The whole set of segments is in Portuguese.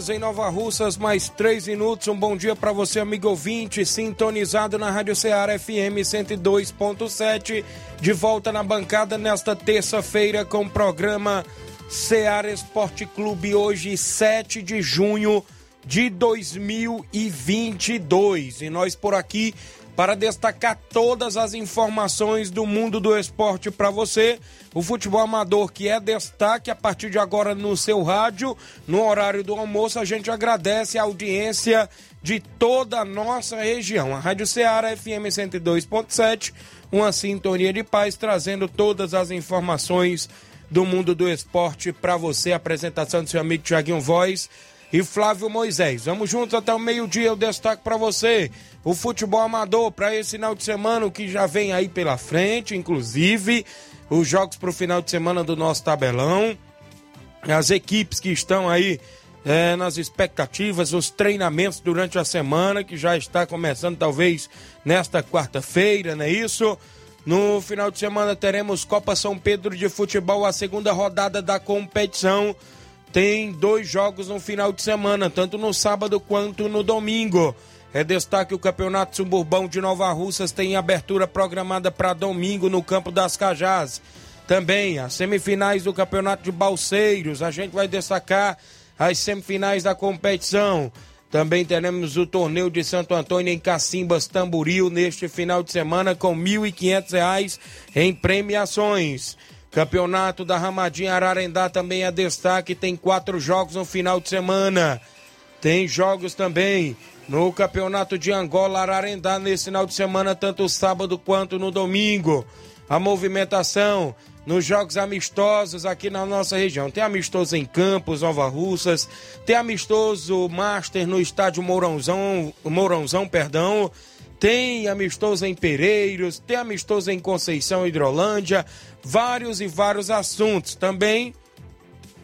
Horas em Nova Russas, mais 3 minutos. Um bom dia para você, amigo ouvinte, sintonizado na Rádio Ceará FM 102.7. De volta na bancada nesta terça-feira com o programa Ceará Esporte Clube, hoje, 7 de junho de 2022. E nós por aqui para destacar todas as informações do mundo do esporte para você. O futebol amador que é destaque a partir de agora no seu rádio, no horário do almoço. A gente agradece a audiência de toda a nossa região. A Rádio Ceará FM 102.7, uma sintonia de paz, trazendo todas as informações do mundo do esporte para você. apresentação do seu amigo Tiaguinho Voz e Flávio Moisés. Vamos juntos até o meio-dia. Eu destaco para você o futebol amador para esse final de semana, o que já vem aí pela frente, inclusive os jogos para o final de semana do nosso tabelão, as equipes que estão aí é, nas expectativas, os treinamentos durante a semana, que já está começando talvez nesta quarta-feira, não é isso? No final de semana teremos Copa São Pedro de Futebol, a segunda rodada da competição. Tem dois jogos no final de semana, tanto no sábado quanto no domingo. É destaque o Campeonato Suburbão de Nova Russas tem abertura programada para domingo no Campo das Cajás. Também as semifinais do Campeonato de Balseiros. A gente vai destacar as semifinais da competição. Também teremos o torneio de Santo Antônio em Cacimbas, Tamboril, neste final de semana, com R$ 1.500 em premiações. Campeonato da Ramadinha Ararendá também é destaque, tem quatro jogos no final de semana. Tem jogos também no Campeonato de Angola Ararendá nesse final de semana, tanto sábado quanto no domingo. A movimentação nos jogos amistosos aqui na nossa região. Tem amistoso em Campos, Nova Russas, tem amistoso Master no estádio Mourãozão, Mourãozão, perdão. Tem amistoso em Pereiros, tem amistoso em Conceição Hidrolândia, vários e vários assuntos. Também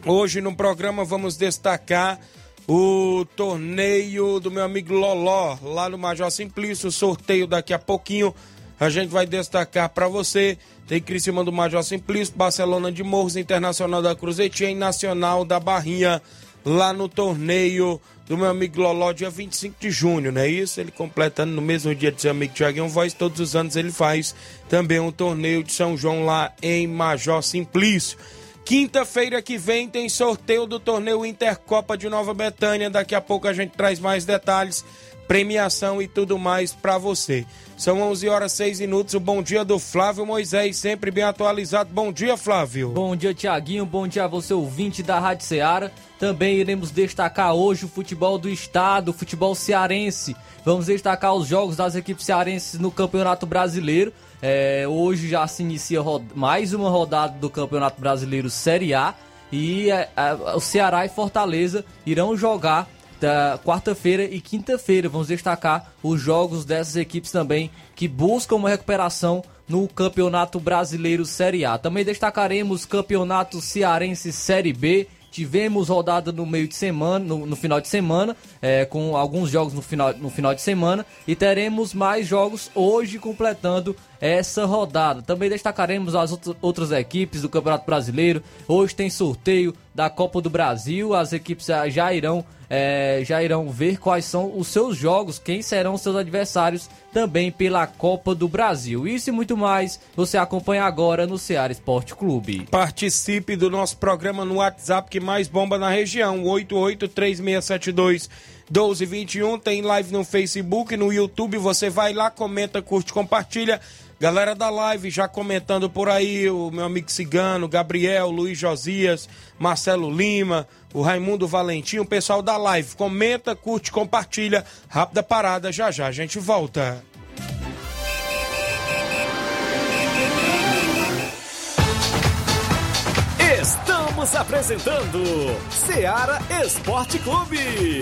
hoje no programa vamos destacar o torneio do meu amigo Loló, lá no Major Simplício, sorteio daqui a pouquinho. A gente vai destacar para você. Tem Criciúma do Major Simplício, Barcelona de Morros, Internacional da Cruzetinha e Nacional da Barrinha, lá no torneio do meu amigo Loló, dia 25 de junho, não é isso? Ele completando no mesmo dia de seu amigo Tiaguinho Voz, todos os anos ele faz também um torneio de São João lá em Major Simplício. Quinta-feira que vem tem sorteio do torneio Intercopa de Nova Betânia. Daqui a pouco a gente traz mais detalhes, premiação e tudo mais para você. São 11 horas 6 minutos. O bom dia do Flávio Moisés, sempre bem atualizado. Bom dia, Flávio. Bom dia, Tiaguinho. Bom dia a você, ouvinte da Rádio Ceará. Também iremos destacar hoje o futebol do estado, o futebol cearense. Vamos destacar os jogos das equipes cearenses no Campeonato Brasileiro. É, hoje já se inicia mais uma rodada do Campeonato Brasileiro Série A e é, é, o Ceará e Fortaleza irão jogar quarta-feira e quinta-feira. Vamos destacar os jogos dessas equipes também que buscam uma recuperação no Campeonato Brasileiro Série A. Também destacaremos Campeonato Cearense Série B Tivemos rodada no meio de semana, no, no final de semana, é, com alguns jogos no final, no final de semana, e teremos mais jogos hoje completando essa rodada. Também destacaremos as outras equipes do Campeonato Brasileiro. Hoje tem sorteio da Copa do Brasil. As equipes já irão, é, já irão ver quais são os seus jogos, quem serão seus adversários também pela Copa do Brasil. Isso e muito mais você acompanha agora no Ceará Esporte Clube. Participe do nosso programa no WhatsApp que mais bomba na região, 883672 1221. Tem live no Facebook, no YouTube. Você vai lá, comenta, curte, compartilha. Galera da live já comentando por aí, o meu amigo Cigano, Gabriel, Luiz Josias, Marcelo Lima, o Raimundo Valentim, o pessoal da live. Comenta, curte, compartilha. Rápida parada, já já a gente volta. Estamos apresentando Seara Esporte Clube.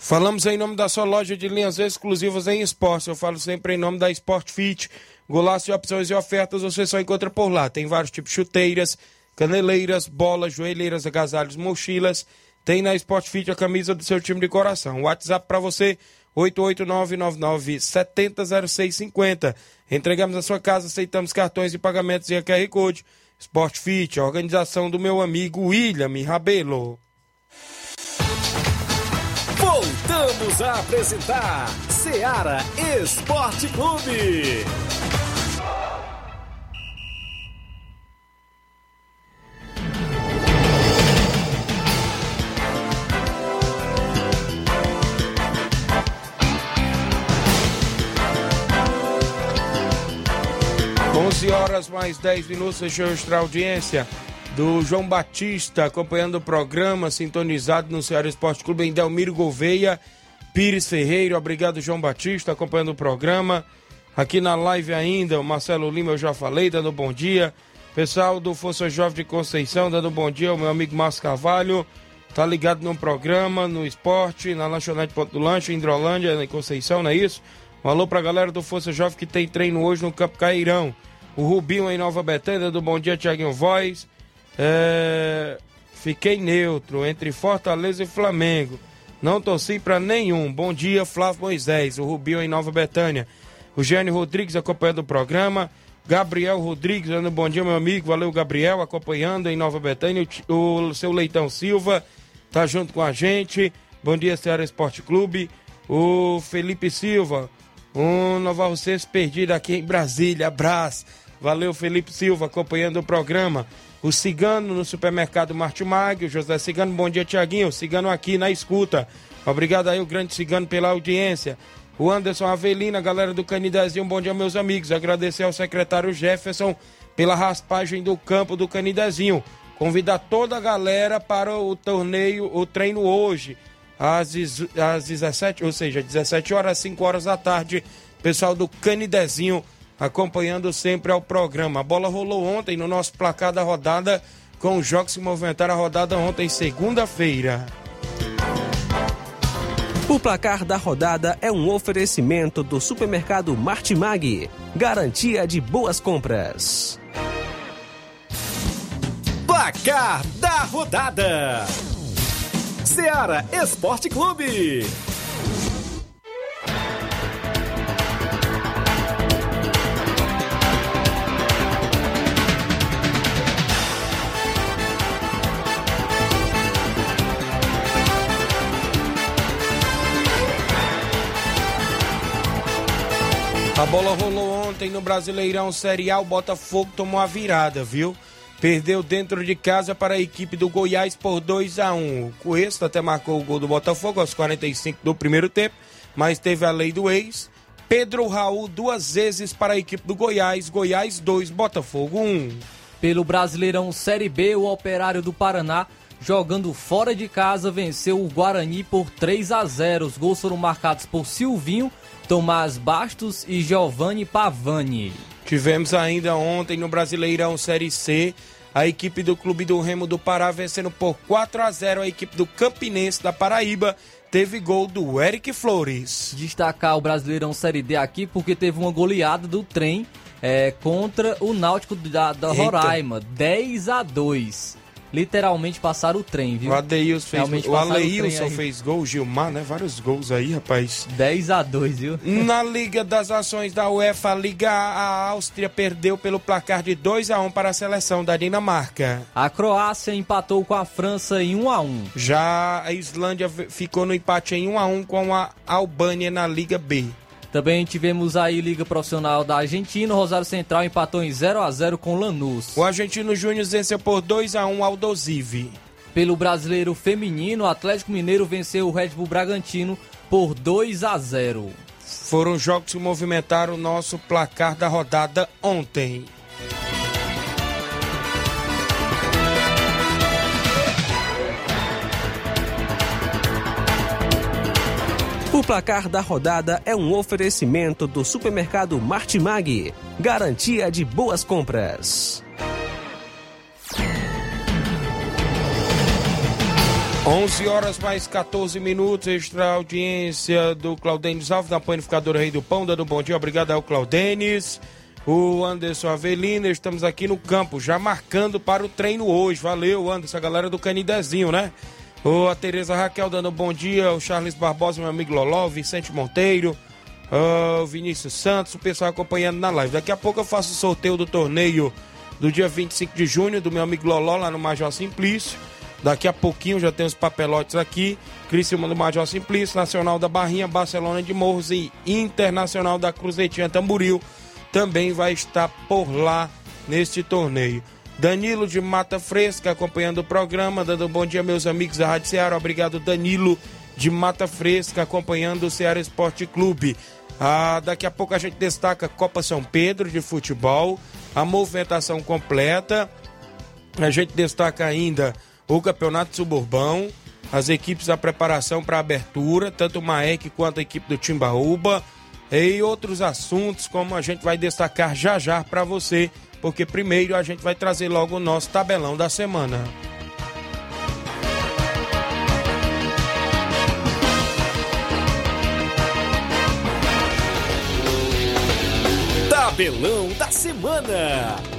Falamos em nome da sua loja de linhas exclusivas em esporte. Eu falo sempre em nome da Sport Fit. Golaço de opções e ofertas você só encontra por lá. Tem vários tipos de chuteiras, caneleiras, bolas, joelheiras, agasalhos, mochilas. Tem na Sport Fit a camisa do seu time de coração. WhatsApp para você 88999700650. Entregamos a sua casa, aceitamos cartões e pagamentos em QR Code. Sport Fit, a organização do meu amigo William Rabelo. Voltamos a apresentar Seara Esporte Clube. Onze horas mais 10 minutos, deixa eu registrar a audiência do João Batista, acompanhando o programa, sintonizado no Ceará Esporte Clube em Delmiro Gouveia, Pires Ferreira, obrigado João Batista, acompanhando o programa. Aqui na live ainda, o Marcelo Lima eu já falei, dando bom dia. Pessoal do Força Jovem de Conceição, dando bom dia, o meu amigo Márcio Carvalho, tá ligado no programa, no esporte, na lanchonete Ponto do Lanche, em Hidrolândia, em Conceição, não é isso? Um alô pra galera do Força Jovem que tem treino hoje no Campo Cairão. O Rubinho em Nova Betânia, do Bom Dia Tiaguinho Voz. É... Fiquei neutro entre Fortaleza e Flamengo. Não torci para nenhum. Bom dia, Flávio Moisés, o Rubinho em Nova Betânia. O Gênio Rodrigues acompanhando o programa. Gabriel Rodrigues, dando bom dia, meu amigo. Valeu, Gabriel, acompanhando em Nova Betânia. O, o seu Leitão Silva tá junto com a gente. Bom dia, Ceará Esporte Clube. O Felipe Silva, um Nova Russense perdido aqui em Brasília. Abraço. Valeu, Felipe Silva, acompanhando o programa. O Cigano no supermercado Martimag, o José Cigano, bom dia, Tiaguinho. Cigano aqui na escuta. Obrigado aí, o grande Cigano, pela audiência. O Anderson Avelina, galera do Canidezinho, bom dia, meus amigos. Agradecer ao secretário Jefferson pela raspagem do campo do Canidezinho. Convidar toda a galera para o torneio, o treino hoje, às, às 17, ou seja, 17 horas, 5 horas da tarde. Pessoal do Canidezinho acompanhando sempre ao programa. A bola rolou ontem no nosso placar da rodada, com os jogos que movimentaram a rodada ontem, segunda-feira. O placar da rodada é um oferecimento do supermercado Martimag. Garantia de boas compras. Placar da rodada: Seara Esporte Clube. Bola rolou ontem no Brasileirão Série A, o Botafogo tomou a virada, viu? Perdeu dentro de casa para a equipe do Goiás por 2 a 1 O Cuesta até marcou o gol do Botafogo aos 45 do primeiro tempo, mas teve a lei do ex. Pedro Raul duas vezes para a equipe do Goiás, Goiás 2, Botafogo 1. Pelo Brasileirão Série B, o Operário do Paraná, jogando fora de casa, venceu o Guarani por 3 a 0. Os gols foram marcados por Silvinho, Tomás Bastos e Giovanni Pavani. Tivemos ainda ontem no Brasileirão Série C a equipe do Clube do Remo do Pará vencendo por 4 a 0 a equipe do Campinense da Paraíba. Teve gol do Eric Flores. Destacar o Brasileirão Série D aqui porque teve uma goleada do trem é, contra o Náutico da, da Roraima, 10 a 2 literalmente passaram o trem, viu? O Adeilson fez, o Aleilson fez gol, Gilmar, né? Vários gols aí, rapaz. 10 a 2 viu? Na Liga das Ações da UEFA, a Liga a Áustria perdeu pelo placar de 2 a 1 para a seleção da Dinamarca. A Croácia empatou com a França em 1 a 1. Já a Islândia ficou no empate em 1 a 1 com a Albânia na Liga B. Também tivemos aí Liga Profissional da Argentina. O Rosário Central empatou em 0 a 0 com Lanús. O Argentino Júnior venceu por 2 a 1 ao Dosive. Pelo Brasileiro Feminino, o Atlético Mineiro venceu o Red Bull Bragantino por 2 a 0. Foram jogos que movimentaram o nosso placar da rodada ontem. O placar da rodada é um oferecimento do supermercado Martimag, garantia de boas compras. 11 horas mais 14 minutos, extra audiência do Claudênis Alves, da Panificadora Rei do Pão, dando bom dia, obrigado ao Claudênis, o Anderson Avelino, estamos aqui no campo, já marcando para o treino hoje, valeu Anderson, a galera do Canidezinho, né? Ô, a Tereza Raquel dando bom dia, o Charles Barbosa, meu amigo Loló, Vicente Monteiro, o Vinícius Santos, o pessoal acompanhando na live. Daqui a pouco eu faço o sorteio do torneio do dia 25 de junho do meu amigo Loló lá no Major Simplício. Daqui a pouquinho já tem os papelotes aqui. Criciúma do Major Simplício, Nacional da Barrinha, Barcelona de Morros e Internacional da Cruzetinha Tamburil também vai estar por lá neste torneio. Danilo de Mata Fresca acompanhando o programa, dando um bom dia meus amigos da Rádio Ceará. Obrigado, Danilo de Mata Fresca acompanhando o Ceará Esporte Clube. Ah, daqui a pouco a gente destaca Copa São Pedro de futebol, a movimentação completa. A gente destaca ainda o Campeonato Suburbão, as equipes da preparação para a abertura, tanto o Maek quanto a equipe do Timbaúba, e outros assuntos como a gente vai destacar já já para você porque primeiro a gente vai trazer logo o nosso tabelão da semana. Tabelão da semana.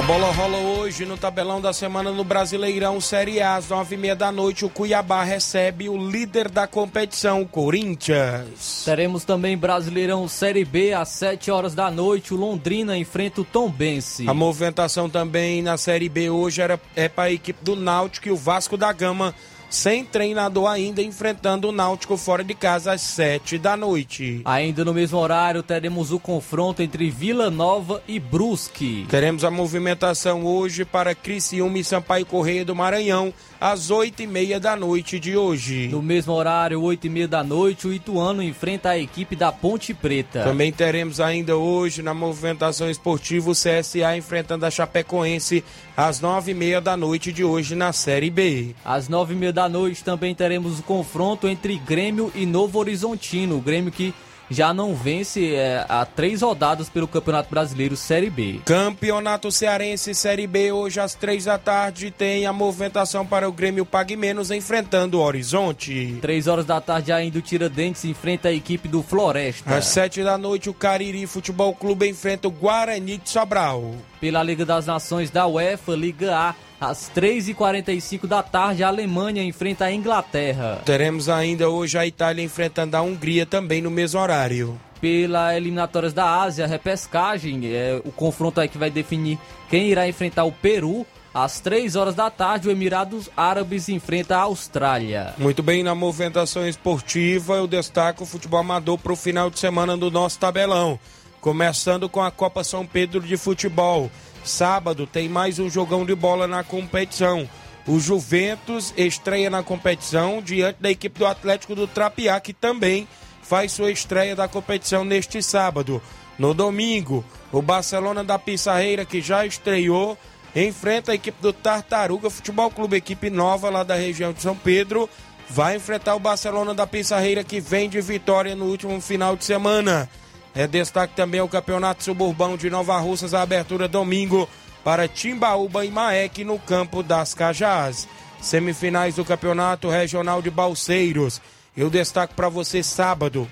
A bola rola hoje no tabelão da semana no Brasileirão Série A, às nove e meia da noite. O Cuiabá recebe o líder da competição, o Corinthians. Teremos também Brasileirão Série B, às sete horas da noite. O Londrina enfrenta o Tombense. A movimentação também na Série B hoje era, é para a equipe do Náutico e o Vasco da Gama sem treinador ainda, enfrentando o Náutico fora de casa às 7 da noite. Ainda no mesmo horário, teremos o confronto entre Vila Nova e Brusque. Teremos a movimentação hoje para Criciúma e Sampaio Correia do Maranhão, às 8 e meia da noite de hoje. No mesmo horário, 8 e meia da noite, o Ituano enfrenta a equipe da Ponte Preta. Também teremos ainda hoje, na movimentação esportiva, o CSA enfrentando a Chapecoense às 9 e meia da noite de hoje na Série B. Às 9 e meia da noite também teremos o confronto entre Grêmio e Novo Horizontino. O Grêmio que já não vence é, há três rodadas pelo Campeonato Brasileiro Série B. Campeonato Cearense Série B, hoje às três da tarde, tem a movimentação para o Grêmio Pague Menos enfrentando o Horizonte. Três horas da tarde ainda o Tiradentes enfrenta a equipe do Floresta. Às sete da noite o Cariri Futebol Clube enfrenta o Guarani de Sobral. Pela Liga das Nações da UEFA, Liga A, às 3h45 da tarde, a Alemanha enfrenta a Inglaterra. Teremos ainda hoje a Itália enfrentando a Hungria também no mesmo horário. Pela eliminatórias da Ásia, repescagem, é o confronto aí que vai definir quem irá enfrentar o Peru. Às 3 horas da tarde, o Emirados Árabes enfrenta a Austrália. Muito bem, na movimentação esportiva, eu destaco o futebol amador para o final de semana do nosso tabelão. Começando com a Copa São Pedro de Futebol. Sábado tem mais um jogão de bola na competição. O Juventus estreia na competição diante da equipe do Atlético do Trapiá, que também faz sua estreia da competição neste sábado. No domingo, o Barcelona da Pissarreira, que já estreou, enfrenta a equipe do Tartaruga Futebol Clube, equipe nova lá da região de São Pedro. Vai enfrentar o Barcelona da Pissarreira, que vem de vitória no último final de semana. É destaque também o Campeonato Suburbão de Nova Russas, a abertura domingo para Timbaúba e Maek no campo das Cajás. Semifinais do Campeonato Regional de Balseiros. Eu destaco para você sábado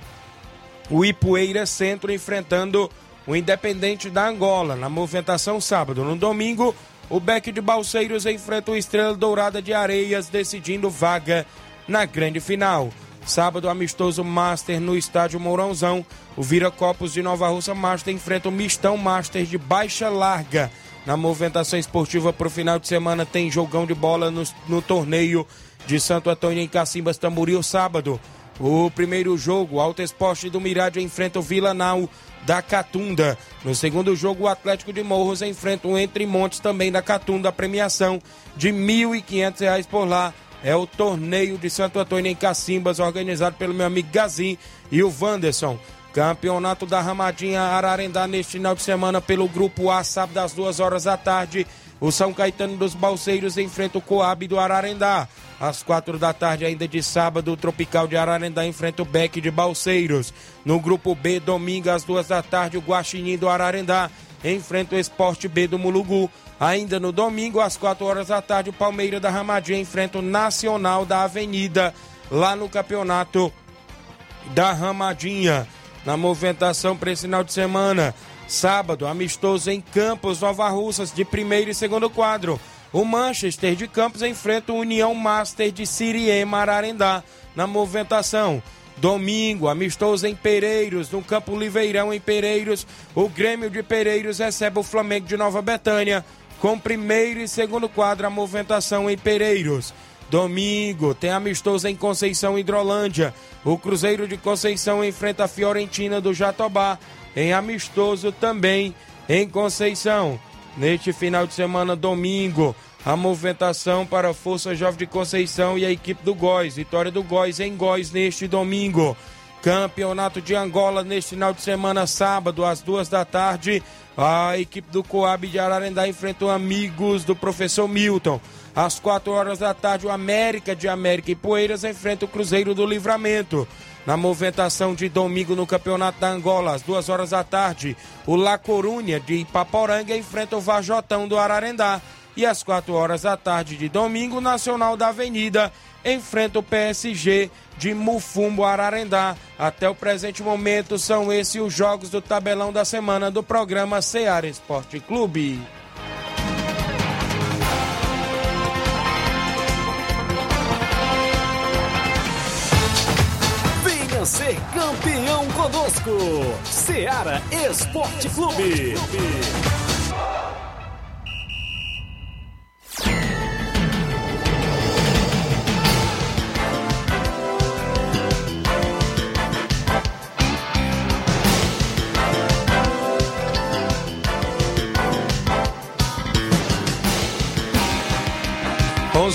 o Ipueira Centro enfrentando o Independente da Angola na movimentação sábado. No domingo, o Beck de Balseiros enfrenta o Estrela Dourada de Areias decidindo vaga na grande final. Sábado, amistoso Master no estádio Mourãozão. O Vira Copos de Nova Russa Master enfrenta o Mistão Master de Baixa Larga. Na movimentação esportiva para o final de semana tem jogão de bola no, no torneio de Santo Antônio em Cacimbas Tamboril sábado. O primeiro jogo, Alto Esporte do Mirade enfrenta o Vila Nau da Catunda. No segundo jogo, o Atlético de Morros enfrenta o Entre Montes também da Catunda. A premiação de R$ 1.500 por lá é o torneio de Santo Antônio em Cacimbas, organizado pelo meu amigo Gazin e o Wanderson. Campeonato da Ramadinha Ararendá neste final de semana pelo Grupo A, sábado às duas horas da tarde. O São Caetano dos Balseiros enfrenta o Coab do Ararendá. Às quatro da tarde, ainda de sábado, o Tropical de Ararendá enfrenta o Beck de Balseiros. No grupo B, domingo, às duas da tarde, o Guaxinim do Ararendá enfrenta o Esporte B do Mulugu. Ainda no domingo, às quatro horas da tarde, o Palmeira da Ramadinha enfrenta o Nacional da Avenida, lá no campeonato da Ramadinha. Na movimentação para esse final de semana, sábado, amistoso em Campos, Nova Russas, de primeiro e segundo quadro. O Manchester de Campos enfrenta o União Master de Siriema Ararendá na movimentação. Domingo, amistoso em Pereiros, no Campo Liveirão em Pereiros. O Grêmio de Pereiros recebe o Flamengo de Nova Betânia com primeiro e segundo quadro a movimentação em Pereiros. Domingo, tem amistoso em Conceição Hidrolândia. O Cruzeiro de Conceição enfrenta a Fiorentina do Jatobá em amistoso também em Conceição. Neste final de semana, domingo, a movimentação para a Força Jovem de Conceição e a equipe do Góis. Vitória do Góis em Góis neste domingo. Campeonato de Angola neste final de semana, sábado, às duas da tarde. A equipe do Coab de Ararendá enfrentou amigos do professor Milton. Às quatro horas da tarde, o América de América e Poeiras enfrenta o Cruzeiro do Livramento. Na movimentação de domingo no Campeonato da Angola, às duas horas da tarde, o La Corunha de Ipaporanga enfrenta o Vajotão do Ararendá. E às quatro horas da tarde de domingo, Nacional da Avenida enfrenta o PSG de Mufumbo Ararendá. Até o presente momento, são esses os jogos do tabelão da semana do programa Seara Esporte Clube. Venha ser campeão conosco. Seara Esporte Clube.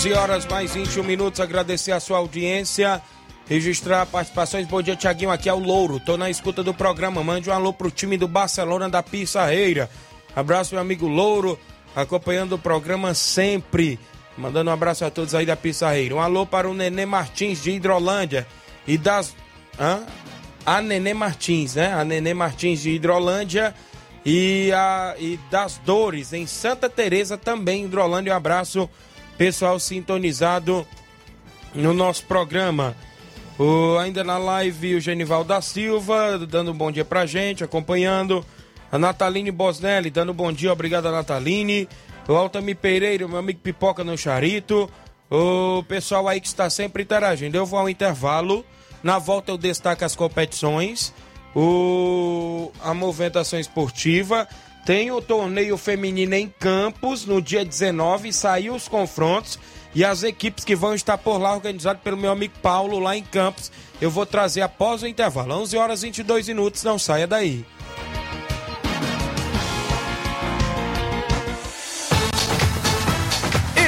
11 horas mais 21 minutos. Agradecer a sua audiência. Registrar participações. Bom dia, Tiaguinho. Aqui é o Louro. Tô na escuta do programa. Mande um alô pro time do Barcelona da Pissarreira. Abraço, meu amigo Louro. Acompanhando o programa sempre. Mandando um abraço a todos aí da Pissarreira. Um alô para o Nenê Martins de Hidrolândia. E das. Hã? A Nenê Martins, né? A Nenê Martins de Hidrolândia. E, a, e das Dores, em Santa Teresa também, Hidrolândia. Um abraço pessoal sintonizado no nosso programa. O, ainda na live, o Genival da Silva dando um bom dia pra gente, acompanhando. A Nataline Bosnelli dando um bom dia, obrigado Nataline. O Altami Pereira, meu amigo Pipoca no Charito. O pessoal aí que está sempre interagindo. Eu vou ao intervalo. Na volta eu destaco as competições. O, a movimentação esportiva. Tem o torneio feminino em Campos no dia 19, saiu os confrontos e as equipes que vão estar por lá, organizado pelo meu amigo Paulo lá em Campos. Eu vou trazer após o intervalo, 11 horas e 22 minutos, não saia daí.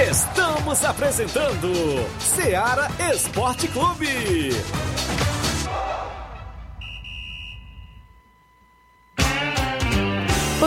Estamos apresentando Seara Esporte Clube.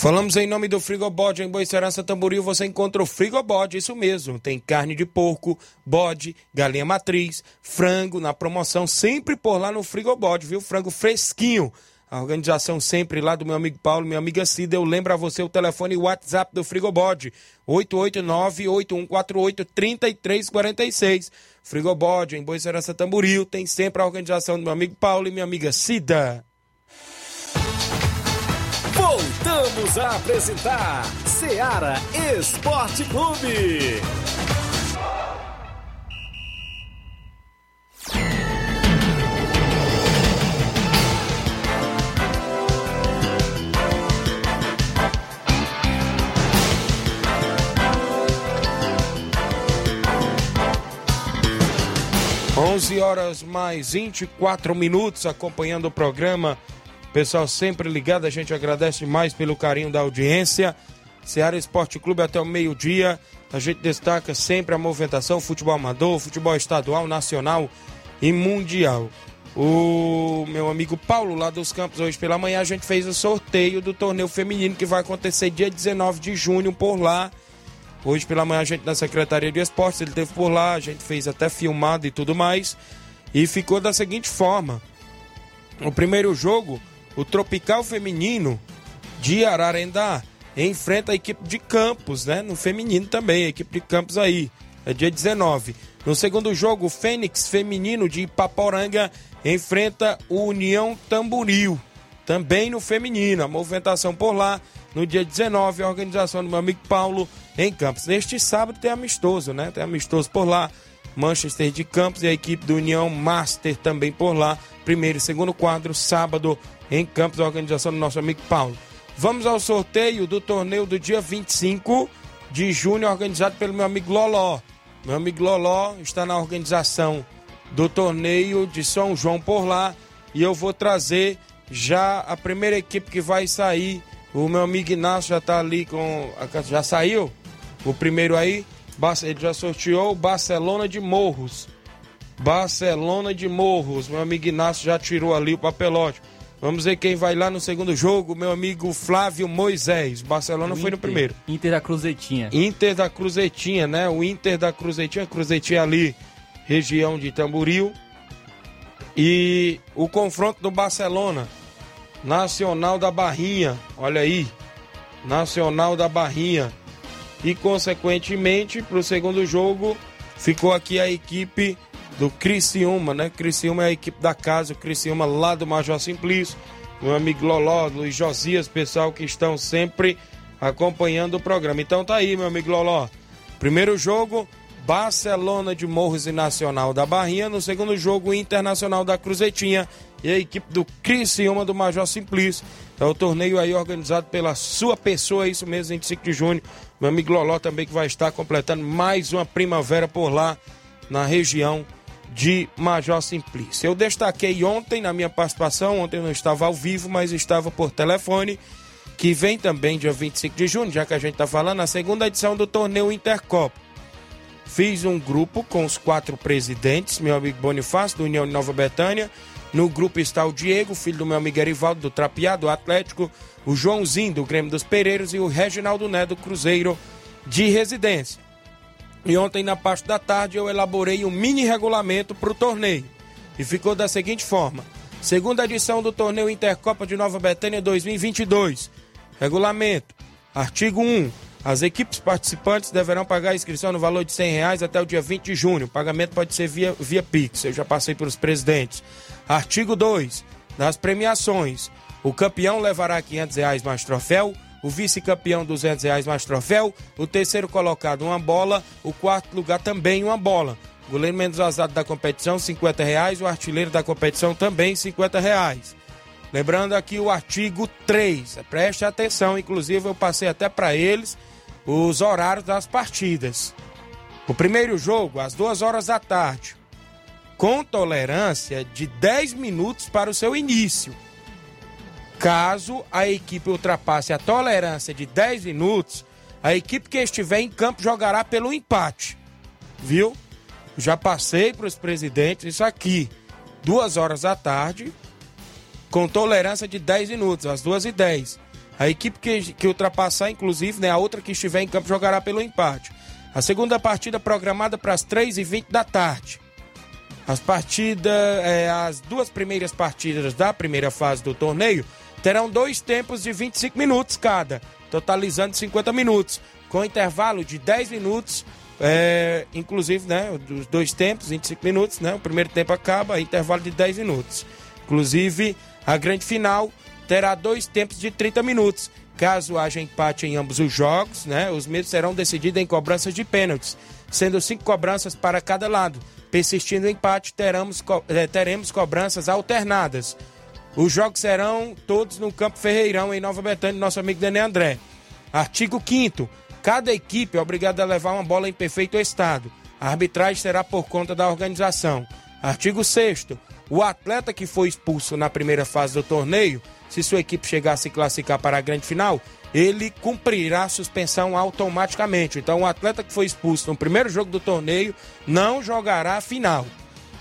Falamos em nome do Frigobode. Em Boicerança Tamboril você encontra o Frigobode, isso mesmo. Tem carne de porco, bode, galinha matriz, frango na promoção, sempre por lá no Frigobode, viu? Frango fresquinho. A organização sempre lá do meu amigo Paulo, minha amiga Cida. Eu lembro a você o telefone e o WhatsApp do Frigobode: 889-8148-3346. Frigobode, em Boicerança Tamboril. Tem sempre a organização do meu amigo Paulo e minha amiga Cida. Voltamos a apresentar Seara Esporte Clube. 11 horas mais 24 minutos acompanhando o programa. Pessoal sempre ligado, a gente agradece mais pelo carinho da audiência. Ceará Esporte Clube até o meio-dia. A gente destaca sempre a movimentação, futebol amador, futebol estadual, nacional e mundial. O meu amigo Paulo, lá dos Campos, hoje pela manhã, a gente fez o sorteio do torneio feminino que vai acontecer dia 19 de junho por lá. Hoje pela manhã a gente na Secretaria de Esportes, ele teve por lá, a gente fez até filmado e tudo mais. E ficou da seguinte forma: o primeiro jogo, o Tropical Feminino de Ararendá enfrenta a equipe de Campos, né? No feminino também, a equipe de Campos aí. É dia 19. No segundo jogo, o Fênix Feminino de Ipaporanga enfrenta o União Tamboril. Também no feminino. A movimentação por lá no dia 19, a organização do meu amigo Paulo em Campos. Neste sábado tem amistoso, né? Tem amistoso por lá. Manchester de Campos e a equipe do União Master também por lá. Primeiro e segundo quadro, sábado em Campos, a organização do nosso amigo Paulo. Vamos ao sorteio do torneio do dia 25 de junho, organizado pelo meu amigo Loló. Meu amigo Loló está na organização do torneio de São João por lá. E eu vou trazer já a primeira equipe que vai sair. O meu amigo Inácio já está ali com. Já saiu? O primeiro aí, ele já sorteou o Barcelona de Morros. Barcelona de Morros. Meu amigo Inácio já tirou ali o papelote. Vamos ver quem vai lá no segundo jogo. Meu amigo Flávio Moisés. Barcelona o foi Inter, no primeiro. Inter da Cruzetinha. Inter da Cruzetinha, né? O Inter da Cruzetinha. Cruzetinha ali, região de Tamboril. E o confronto do Barcelona. Nacional da Barrinha. Olha aí. Nacional da Barrinha e, consequentemente, para o segundo jogo, ficou aqui a equipe do Criciúma, né? Criciúma é a equipe da casa, o Criciúma lá do Major Simplício, meu amigo Loló, Luiz Josias, pessoal que estão sempre acompanhando o programa. Então tá aí, meu amigo Loló. Primeiro jogo, Barcelona de Morros e Nacional da Barrinha. No segundo jogo, Internacional da Cruzetinha e a equipe do Criciúma do Major Simplício. É o torneio aí organizado pela sua pessoa, isso mesmo, 25 de junho. Meu amigo Loló também que vai estar completando mais uma primavera por lá na região de Major Simplício. Eu destaquei ontem na minha participação, ontem eu não estava ao vivo, mas estava por telefone, que vem também dia 25 de junho, já que a gente está falando, a segunda edição do torneio Intercopa. Fiz um grupo com os quatro presidentes, meu amigo Bonifácio, do União de Nova Betânia, no grupo está o Diego, filho do meu amigo Erivaldo, do Trapeado, do Atlético, o Joãozinho, do Grêmio dos Pereiros, e o Reginaldo Né, do Cruzeiro de Residência. E ontem, na parte da tarde, eu elaborei um mini regulamento para o torneio. E ficou da seguinte forma: segunda edição do torneio Intercopa de Nova Betânia 2022. Regulamento: artigo 1. As equipes participantes deverão pagar a inscrição no valor de R$ reais até o dia 20 de junho. O pagamento pode ser via, via Pix. Eu já passei pelos presidentes. Artigo 2. Das premiações. O campeão levará 500 reais mais troféu. O vice-campeão, 200 reais mais troféu. O terceiro colocado, uma bola. O quarto lugar, também uma bola. goleiro menos vazado da competição, 50 reais. O artilheiro da competição também, 50 reais. Lembrando aqui o artigo 3. Preste atenção, inclusive eu passei até para eles os horários das partidas. O primeiro jogo, às 2 horas da tarde, com tolerância de 10 minutos para o seu início. Caso a equipe ultrapasse a tolerância de 10 minutos, a equipe que estiver em campo jogará pelo empate. Viu? Já passei para os presidentes isso aqui. Duas horas da tarde, com tolerância de 10 minutos, às 2 e 10 A equipe que, que ultrapassar, inclusive, né, a outra que estiver em campo jogará pelo empate. A segunda partida programada para as 3 e 20 da tarde. As partidas, é, as duas primeiras partidas da primeira fase do torneio terão dois tempos de 25 minutos cada, totalizando 50 minutos, com intervalo de 10 minutos, é, inclusive, né, dos dois tempos, 25 minutos, né, o primeiro tempo acaba, intervalo de 10 minutos. Inclusive, a grande final terá dois tempos de 30 minutos. Caso haja empate em ambos os jogos, né, os mesmos serão decididos em cobranças de pênaltis, sendo cinco cobranças para cada lado. Persistindo o empate, teremos, eh, teremos cobranças alternadas. Os jogos serão todos no Campo Ferreirão, em Nova Betânia, nosso amigo Daniel André. Artigo 5 Cada equipe é obrigada a levar uma bola em perfeito estado. A arbitragem será por conta da organização. Artigo 6 O atleta que foi expulso na primeira fase do torneio, se sua equipe chegar a se classificar para a grande final, ele cumprirá a suspensão automaticamente. Então, o atleta que foi expulso no primeiro jogo do torneio não jogará a final.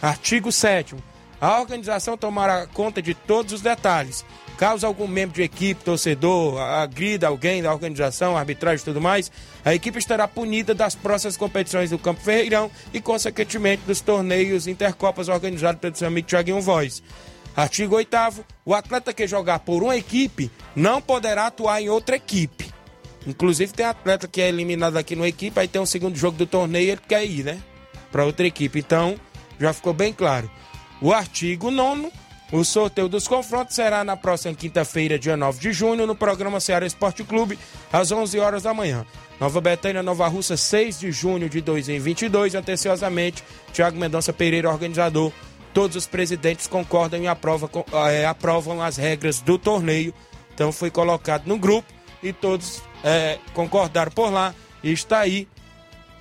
Artigo 7 a organização tomará conta de todos os detalhes. Caso algum membro de equipe, torcedor, agrida alguém da organização, arbitragem e tudo mais, a equipe estará punida das próximas competições do Campo Ferreirão e, consequentemente, dos torneios intercopas organizados pelo seu amigo Thiaguinho Voz. Artigo 8 o atleta que jogar por uma equipe não poderá atuar em outra equipe. Inclusive tem atleta que é eliminado aqui numa equipe, aí tem um segundo jogo do torneio ele quer ir, né? Para outra equipe. Então, já ficou bem claro. O artigo 9 o sorteio dos confrontos será na próxima quinta-feira, dia 9 de junho, no programa Ceará Esporte Clube, às 11 horas da manhã. Nova Betânia, Nova Russa, 6 de junho de 2022. Anteciosamente, Tiago Mendonça Pereira, organizador. Todos os presidentes concordam e aprovam, é, aprovam as regras do torneio. Então foi colocado no grupo e todos é, concordaram por lá. E está aí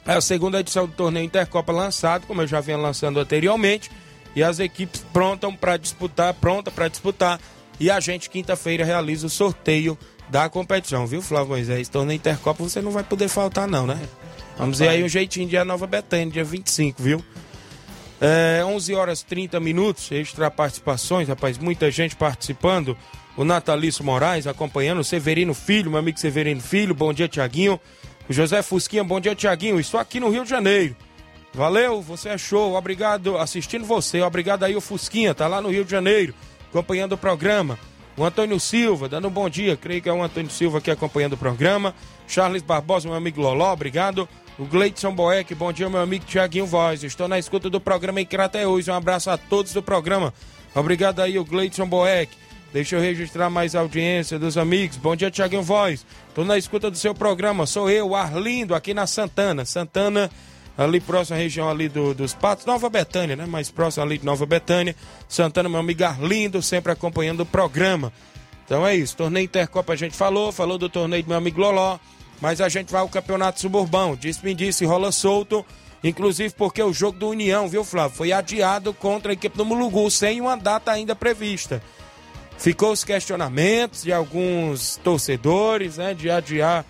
a segunda edição do torneio Intercopa lançado, como eu já vinha lançando anteriormente e as equipes prontam para disputar, pronta para disputar. E a gente, quinta-feira, realiza o sorteio da competição, viu, Flávio Moisés? Torneio Intercopa você não vai poder faltar, não, né? Vamos ver aí um jeitinho de a Nova Betânia, dia 25, viu? É, 11 horas 30 minutos, extra participações, rapaz, muita gente participando. O Natalício Moraes acompanhando, o Severino Filho, meu amigo Severino Filho, bom dia, Tiaguinho. O José Fusquinha, bom dia, Tiaguinho. Estou aqui no Rio de Janeiro. Valeu, você é show. Obrigado assistindo você. Obrigado aí o Fusquinha, tá lá no Rio de Janeiro, acompanhando o programa. O Antônio Silva, dando um bom dia. Creio que é o Antônio Silva aqui acompanhando o programa. Charles Barbosa, meu amigo Loló, obrigado. O Gleidson Boeck, bom dia, meu amigo Tiaguinho Voz. Estou na escuta do programa em Crateus. Um abraço a todos do programa. Obrigado aí, o Gleidson Boeck. Deixa eu registrar mais audiência dos amigos. Bom dia, Tiaguinho Voz. Estou na escuta do seu programa. Sou eu, Arlindo, aqui na Santana. Santana ali próximo à região ali do, dos Patos, Nova Betânia, né? Mais próximo ali de Nova Betânia. Santana, meu amigo Arlindo, sempre acompanhando o programa. Então é isso, torneio Intercopa a gente falou, falou do torneio do meu amigo Loló, mas a gente vai ao Campeonato Suburbão. Disse-me disse, rola solto, inclusive porque o jogo do União, viu, Flávio? Foi adiado contra a equipe do Mulugu, sem uma data ainda prevista. Ficou os questionamentos de alguns torcedores, né, de adiar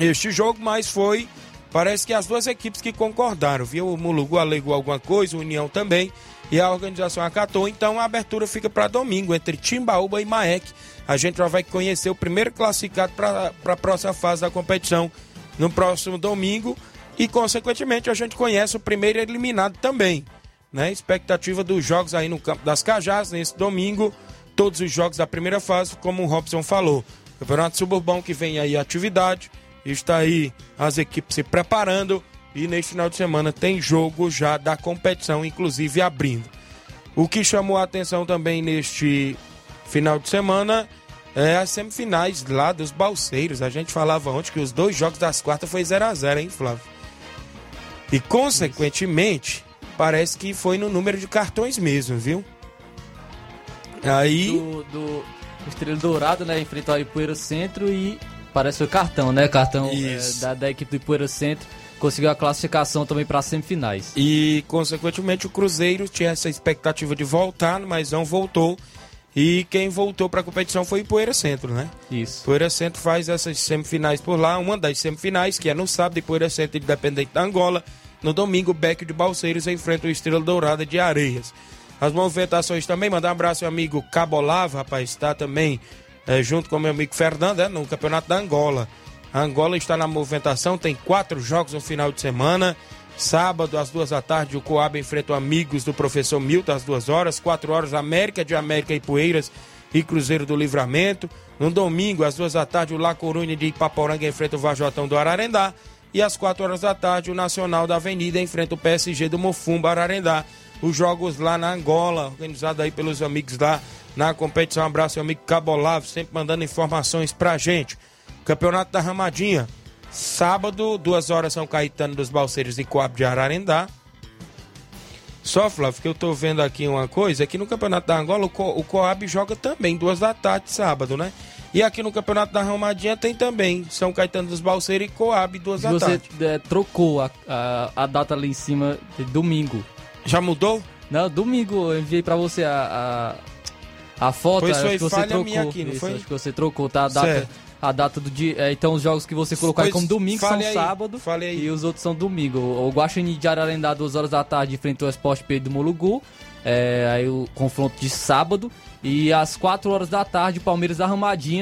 este jogo, mas foi Parece que as duas equipes que concordaram, viu? O Mulugu alegou alguma coisa, o União também, e a organização acatou. Então a abertura fica para domingo, entre Timbaúba e Maek. A gente já vai conhecer o primeiro classificado para a próxima fase da competição no próximo domingo. E, consequentemente, a gente conhece o primeiro eliminado também. Né? Expectativa dos jogos aí no Campo das Cajás, nesse domingo. Todos os jogos da primeira fase, como o Robson falou. Campeonato Suburbão que vem aí atividade. Está aí as equipes se preparando e neste final de semana tem jogo já da competição, inclusive abrindo. O que chamou a atenção também neste final de semana é as semifinais lá dos Balseiros. A gente falava ontem que os dois jogos das quartas foi 0 a 0 hein, Flávio? E, consequentemente, parece que foi no número de cartões mesmo, viu? Aí. Do, do Estrela Dourado, né? Enfrentou a Ipueira Centro e parece foi cartão, né? Cartão é, da, da equipe do Ipueira Centro. Conseguiu a classificação também para as semifinais. E, consequentemente, o Cruzeiro tinha essa expectativa de voltar, mas não voltou. E quem voltou para a competição foi o Poeira Centro, né? Isso. Poeira Centro faz essas semifinais por lá, uma das semifinais, que é no sábado, e Poeira Centro Independente da Angola. No domingo, o Beck de Balseiros enfrenta o Estrela Dourada de Areias. As movimentações também, mandar um abraço ao amigo Cabolava, rapaz, está também é, junto com meu amigo Fernando, é, no Campeonato da Angola. A Angola está na movimentação, tem quatro jogos no final de semana. Sábado, às duas da tarde, o Coab enfrenta o Amigos do professor Milton, às duas horas. Quatro horas, América de América e Poeiras e Cruzeiro do Livramento. No domingo, às duas da tarde, o La Corunha de Ipaporanga enfrenta o Vajotão do Ararendá. E às quatro horas da tarde, o Nacional da Avenida enfrenta o PSG do Mofumba Ararendá os jogos lá na Angola, organizado aí pelos amigos lá na competição. Um abraço, amigo Cabolavo, sempre mandando informações pra gente. Campeonato da Ramadinha, sábado, duas horas São Caetano dos Balseiros e Coab de Ararendá. Só, Flávio, que eu tô vendo aqui uma coisa, aqui no Campeonato da Angola o, Co o Coab joga também, duas da tarde, sábado, né? E aqui no Campeonato da Ramadinha tem também São Caetano dos Balseiros e Coab, duas da Você tarde. é, trocou a, a, a data ali em cima de domingo. Já mudou? Não, domingo eu enviei pra você a, a, a foto. Pois acho foi que você falha trocou. minha aqui, não Isso, foi? Acho que você trocou, tá? A data, Certo. a data do dia. é, então os jogos que você colocou aí Pois como domingo são aí, sábado. aí. E os outros são domingo. O Guaxini de Ararendá, 2 horas da tarde, enfrentou o Esporte P do Mulugu. É, aí o confronto de sábado. E às 4 horas da tarde, o Palmeiras da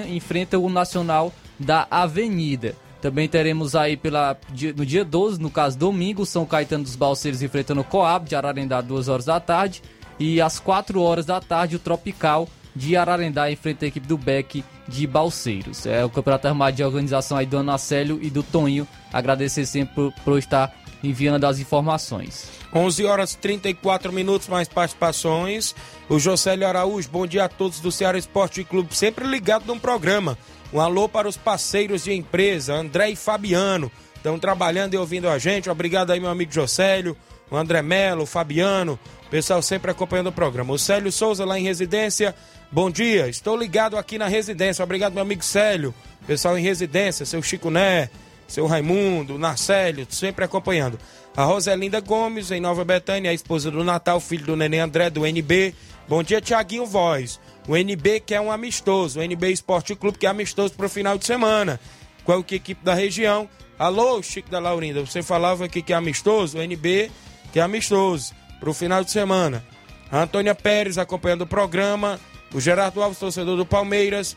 enfrenta o Nacional da Avenida. Também teremos aí pela, no dia 12, no caso domingo, São Caetano dos Balseiros enfrentando o Coab de Ararendá, 2 horas da tarde. E às 4 horas da tarde, o Tropical de Ararendá enfrenta a equipe do Beck de Balseiros. É o Campeonato Armado de organização aí do Anacélio e do Toninho. Agradecer sempre por, por estar enviando as informações. 11 horas e 34 minutos, mais participações. O Josélio Araújo, bom dia a todos do Ceará Esporte Clube, sempre ligado no programa. Um alô para os parceiros de empresa, André e Fabiano, estão trabalhando e ouvindo a gente. Obrigado aí, meu amigo Josélio, o André Melo, o Fabiano, pessoal sempre acompanhando o programa. O Célio Souza, lá em residência, bom dia, estou ligado aqui na residência. Obrigado, meu amigo Célio, pessoal em residência, seu Chico Né, seu Raimundo, Narcélio, sempre acompanhando. A Roselinda Gomes, em Nova Betânia, a esposa do Natal, filho do Neném André, do NB. Bom dia, Tiaguinho Voz. O NB que é um amistoso, o NB Esporte Clube que é amistoso para o final de semana. Qual que é a equipe da região? Alô, Chico da Laurinda, você falava aqui que é amistoso, o NB que é amistoso para o final de semana. A Antônia Pérez acompanhando o programa, o Gerardo Alves, torcedor do Palmeiras,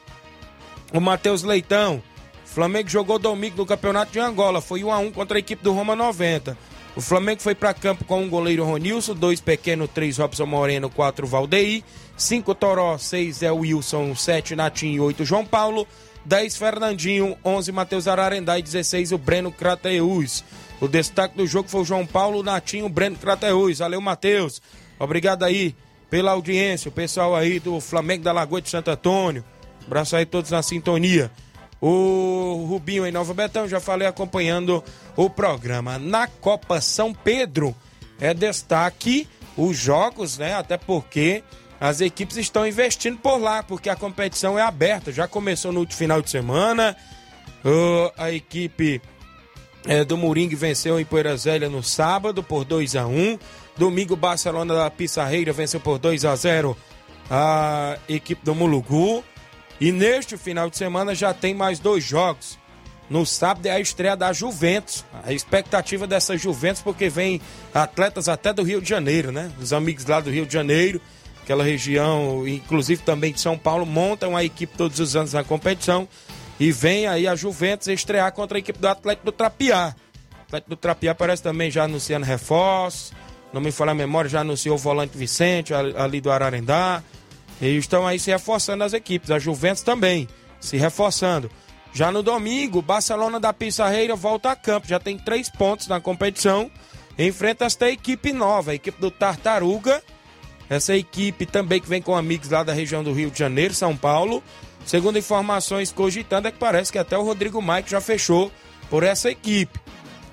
o Matheus Leitão. Flamengo jogou domingo no Campeonato de Angola, foi 1 a 1 contra a equipe do Roma 90. O Flamengo foi para campo com um goleiro Ronilson, dois pequeno, três Robson Moreno, quatro Valdeir, cinco Toró, seis é Wilson, sete Natinho oito João Paulo, 10 Fernandinho, 11 Matheus Ararendá e 16 o Breno Crateus. O destaque do jogo foi o João Paulo, Natinho, Breno Crateus. Valeu, Matheus. Obrigado aí pela audiência, o pessoal aí do Flamengo da Lagoa de Santo Antônio. Abraço aí todos na sintonia. O Rubinho em Nova Betão, já falei acompanhando o programa. Na Copa São Pedro é destaque os jogos, né? Até porque as equipes estão investindo por lá, porque a competição é aberta. Já começou no último final de semana. Ô, a equipe é, do Moringue venceu em Poeira Zélia no sábado por 2 a 1 Domingo, Barcelona da Pissarreira venceu por 2 a 0 a equipe do Mulugu. E neste final de semana já tem mais dois jogos. No sábado é a estreia da Juventus. A expectativa dessa Juventus, porque vem atletas até do Rio de Janeiro, né? Os amigos lá do Rio de Janeiro, aquela região, inclusive também de São Paulo, montam a equipe todos os anos na competição. E vem aí a Juventus estrear contra a equipe do Atlético do Trapiá. O Atlético do Trapiá parece também já anunciando reforços. Não me falha a memória, já anunciou o volante Vicente ali do Ararendá. E estão aí se reforçando as equipes. A Juventus também se reforçando. Já no domingo, Barcelona da Pissarreira volta a campo. Já tem três pontos na competição. Enfrenta esta equipe nova, a equipe do Tartaruga. Essa equipe também que vem com amigos lá da região do Rio de Janeiro, São Paulo. Segundo informações cogitando, é que parece que até o Rodrigo Mike já fechou por essa equipe.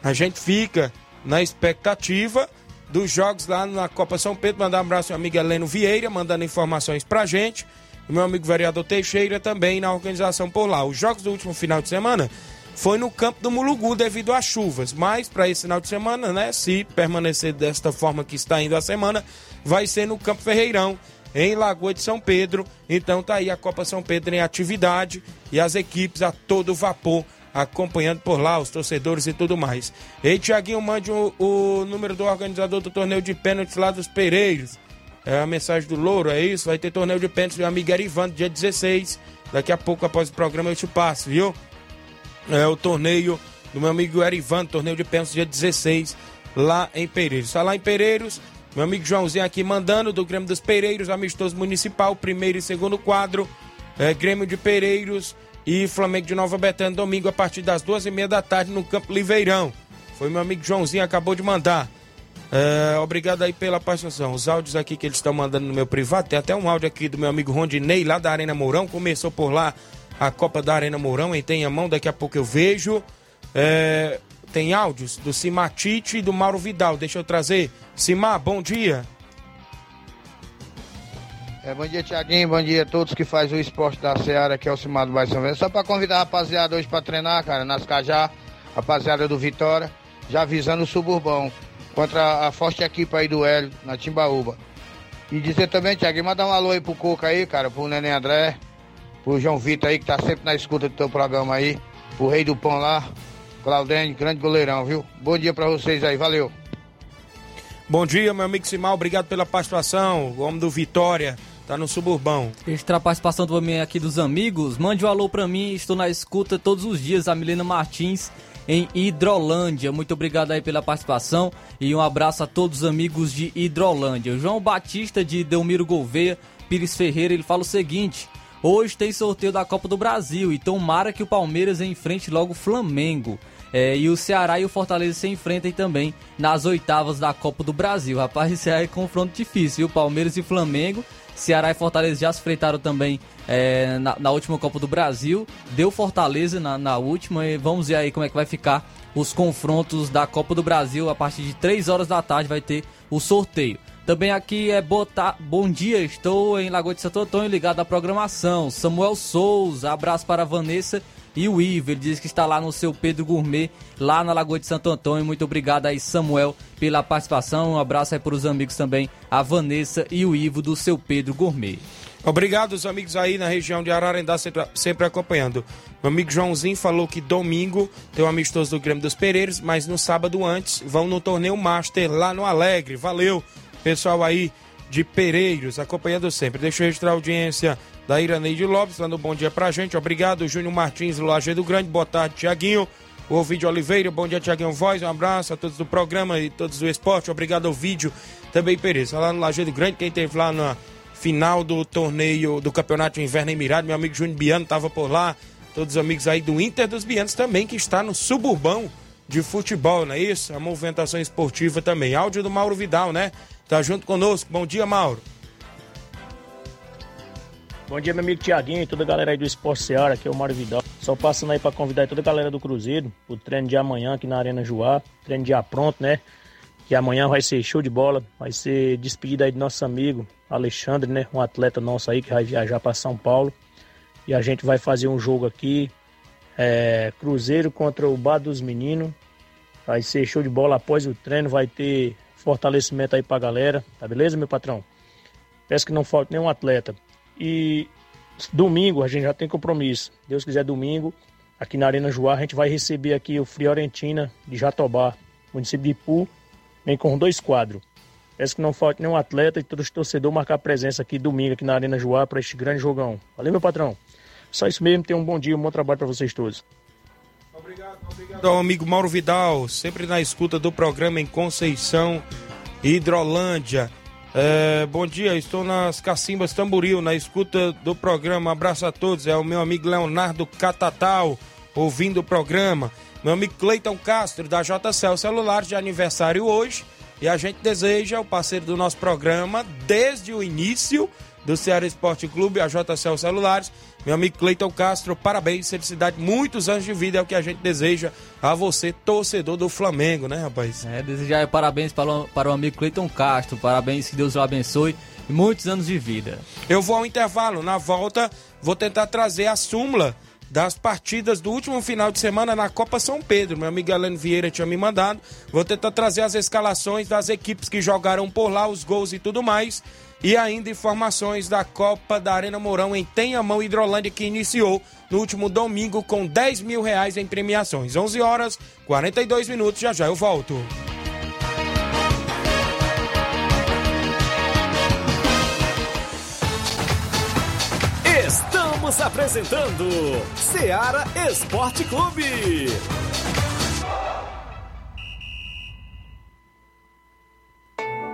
A gente fica na expectativa dos jogos lá na Copa São Pedro. Mandar um abraço ao amigo Heleno Vieira, mandando informações pra gente. Meu amigo vereador Teixeira também na organização por lá. Os jogos do último final de semana foi no campo do Mulugu devido às chuvas. Mas para esse final de semana, né, se permanecer desta forma que está indo a semana, vai ser no Campo Ferreirão, em Lagoa de São Pedro. Então tá aí a Copa São Pedro em atividade e as equipes a todo vapor acompanhando por lá, os torcedores e tudo mais. Ei, Tiaguinho, mande o, o, número do organizador do torneio de pênaltis lá dos Pereiros. É a mensagem do Louro, é isso? Vai ter torneio de pênaltis do amigo Erivan, dia 16. Daqui a pouco, após o programa, eu te passo, viu? É o torneio do meu amigo Erivan, torneio de pênaltis, dia 16, lá em Pereiros. Está lá em Pereiros, meu amigo Joãozinho aqui mandando do Grêmio dos Pereiros, amistoso municipal, primeiro e segundo quadro. É, Grêmio de Pereiros e Flamengo de Nova Betânia, domingo, a partir das duas e meia da tarde, no Campo Liveirão. Foi meu amigo Joãozinho, acabou de mandar. É, obrigado aí pela participação. Os áudios aqui que eles estão mandando no meu privado, tem até um áudio aqui do meu amigo Rondinei, lá da Arena Mourão. Começou por lá a Copa da Arena Mourão, em tem a mão, daqui a pouco eu vejo. É, tem áudios do Simatite e do Mauro Vidal. Deixa eu trazer. Simar, bom dia. É, bom dia, Tiaguinho. Bom dia a todos que fazem o esporte da Seara, que é o Cimado Baixo São Só para convidar a rapaziada hoje para treinar, cara, nas Cajá, rapaziada do Vitória, já visando o suburbão, contra a forte equipe aí do Hélio, na Timbaúba. E dizer também, Tiaguinho, mandar um alô aí pro Coca aí, cara, pro Neném André, pro João Vitor aí, que tá sempre na escuta do teu programa aí, pro Rei do Pão lá, Claudênio, grande goleirão, viu? Bom dia para vocês aí, valeu. Bom dia, meu amigo Simal, obrigado pela participação, o homem do Vitória. Tá no suburbão. Extra participação também aqui dos amigos. Mande um alô pra mim, estou na escuta todos os dias, a Milena Martins, em Hidrolândia. Muito obrigado aí pela participação e um abraço a todos os amigos de Hidrolândia. O João Batista de Delmiro Gouveia, Pires Ferreira, ele fala o seguinte: hoje tem sorteio da Copa do Brasil e tomara que o Palmeiras enfrente logo o Flamengo. É, e o Ceará e o Fortaleza se enfrentem também nas oitavas da Copa do Brasil. Rapaz, esse aí é confronto difícil, viu? Palmeiras e Flamengo Ceará e Fortaleza já se enfrentaram também é, na, na, última Copa do Brasil. Deu Fortaleza na, na, última e vamos ver aí como é que vai ficar os confrontos da Copa do Brasil. A partir de 3 horas da tarde vai ter o sorteio. Também aqui é botar. Bom dia, estou em Lagoa de Santo Antônio ligado à programação. Samuel Souza, abraço para Vanessa e o Ivo, ele diz que está lá no seu Pedro Gourmet, lá na Lagoa de Santo Antônio. Muito obrigado aí, Samuel, pela participação. Um abraço aí para os amigos também, a Vanessa e o Ivo do seu Pedro Gourmet. Obrigado os amigos aí na região de Ararendá sempre, sempre acompanhando. Meu amigo Joãozinho falou que domingo tem um amistoso do Grêmio dos Pereiros, mas no sábado antes vão no torneio Master lá no Alegre. Valeu, pessoal aí de Pereiros, acompanhando sempre. Deixa eu registrar a audiência da Iraneide Lopes, dando um bom dia pra gente. Obrigado, Júnior Martins, do Grande. Boa tarde, Tiaguinho. O Ovidio Oliveira, bom dia, Tiaguinho Voz. Um abraço a todos do programa e todos do esporte. Obrigado ao vídeo também, Pereira. Lá no Lajeado Grande, quem teve lá na final do torneio do Campeonato Inverno Emirado, meu amigo Júnior Biano estava por lá. Todos os amigos aí do Inter dos Bianos também, que está no suburbão de futebol, não é isso? A movimentação esportiva também. Áudio do Mauro Vidal, né? Tá junto conosco. Bom dia, Mauro. Bom dia, meu amigo Tiaguinho e toda a galera aí do Esporte Seara, aqui é o Mário Vidal. Só passando aí para convidar toda a galera do Cruzeiro, o treino de amanhã aqui na Arena Joá, treino de pronto, né? Que amanhã vai ser show de bola, vai ser despedida aí do nosso amigo Alexandre, né? Um atleta nosso aí que vai viajar para São Paulo. E a gente vai fazer um jogo aqui, é, Cruzeiro contra o Bar dos Meninos. Vai ser show de bola após o treino, vai ter fortalecimento aí pra galera, tá beleza, meu patrão? Peço que não falte nenhum atleta. E domingo a gente já tem compromisso. Deus quiser, domingo, aqui na Arena Joá, a gente vai receber aqui o Fiorentina de Jatobá, município de Ipu, vem com dois quadros. Peço que não falte nenhum atleta e todos os torcedores marcar presença aqui domingo, aqui na Arena Joá, para este grande jogão. Valeu, meu patrão. Só isso mesmo, tenham um bom dia, um bom trabalho para vocês todos. Obrigado, obrigado ao amigo Mauro Vidal, sempre na escuta do programa em Conceição, Hidrolândia. É, bom dia, estou nas Cacimbas Tamboril, na escuta do programa. Abraço a todos. É o meu amigo Leonardo Catatal, ouvindo o programa. Meu amigo Cleiton Castro, da JCL Celular, de aniversário hoje. E a gente deseja o parceiro do nosso programa desde o início do Ceará Esporte Clube, a JCL Celulares. Meu amigo Cleiton Castro, parabéns, felicidade, muitos anos de vida é o que a gente deseja a você, torcedor do Flamengo, né, rapaz? É, desejar parabéns para o, para o amigo Cleiton Castro, parabéns, que Deus o abençoe e muitos anos de vida. Eu vou ao intervalo, na volta vou tentar trazer a súmula das partidas do último final de semana na Copa São Pedro. Meu amigo Heleno Vieira tinha me mandado. Vou tentar trazer as escalações das equipes que jogaram por lá, os gols e tudo mais. E ainda informações da Copa da Arena Mourão em Tenhamão, Hidrolândia, que iniciou no último domingo com 10 mil reais em premiações. 11 horas, 42 minutos, já já eu volto. Estamos apresentando Seara Esporte Clube.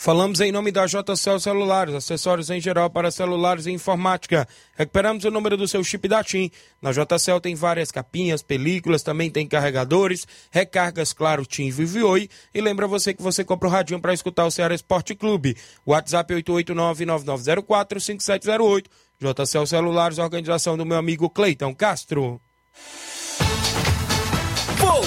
Falamos em nome da JCL Celulares, acessórios em geral para celulares e informática. Recuperamos o número do seu chip da TIM. Na JCL tem várias capinhas, películas, também tem carregadores, recargas, claro, TIM Vive Oi. E lembra você que você compra o radinho para escutar o Ceará Esporte Clube. WhatsApp 889-9904-5708. JCL Celulares, organização do meu amigo Cleiton Castro.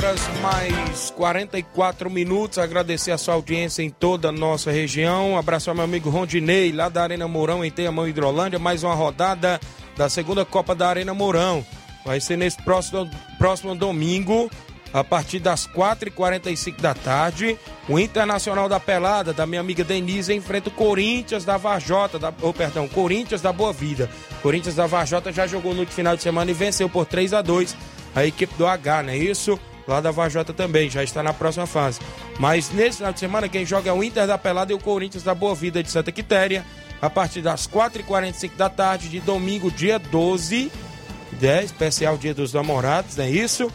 Horas mais 44 minutos. Agradecer a sua audiência em toda a nossa região. Abraço ao meu amigo Rondinei, lá da Arena Mourão, em Tenhamão, Hidrolândia. Mais uma rodada da segunda Copa da Arena Mourão. Vai ser nesse próximo, próximo domingo, a partir das 4h45 da tarde. O Internacional da Pelada, da minha amiga Denise, enfrenta o Corinthians da Varjota, da, oh, perdão, Corinthians da Boa Vida. Corinthians da Varjota já jogou no final de semana e venceu por 3 a 2 a equipe do H, não é isso? Lá da Varjota também, já está na próxima fase. Mas nesse final de semana, quem joga é o Inter da Pelada e o Corinthians da Boa Vida de Santa Quitéria, a partir das 4h45 da tarde de domingo, dia 12 né, especial Dia dos Namorados, é isso?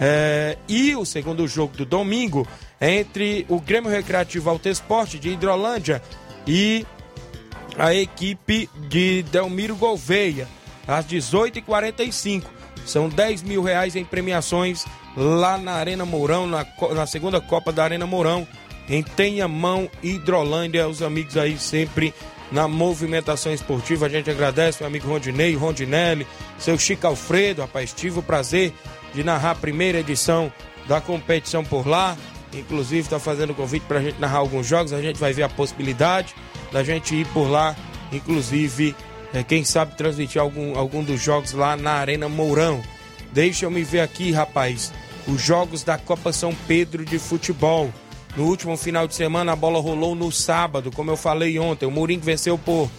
É, e o segundo jogo do domingo é entre o Grêmio Recreativo Alto Esporte de Hidrolândia e a equipe de Delmiro Gouveia, às 18h45. São 10 mil reais em premiações lá na Arena Mourão, na, na segunda Copa da Arena Mourão, em Tenhamão, Hidrolândia. Os amigos aí sempre na movimentação esportiva. A gente agradece meu amigo Rondinei, Rondinelli, seu Chico Alfredo, rapaz, tive o prazer de narrar a primeira edição da competição por lá. Inclusive está fazendo convite para a gente narrar alguns jogos. A gente vai ver a possibilidade da gente ir por lá, inclusive, é, quem sabe transmitir algum, algum dos jogos lá na Arena Mourão. Deixa eu me ver aqui, rapaz, os jogos da Copa São Pedro de futebol. No último final de semana, a bola rolou no sábado, como eu falei ontem. O Mourinho venceu por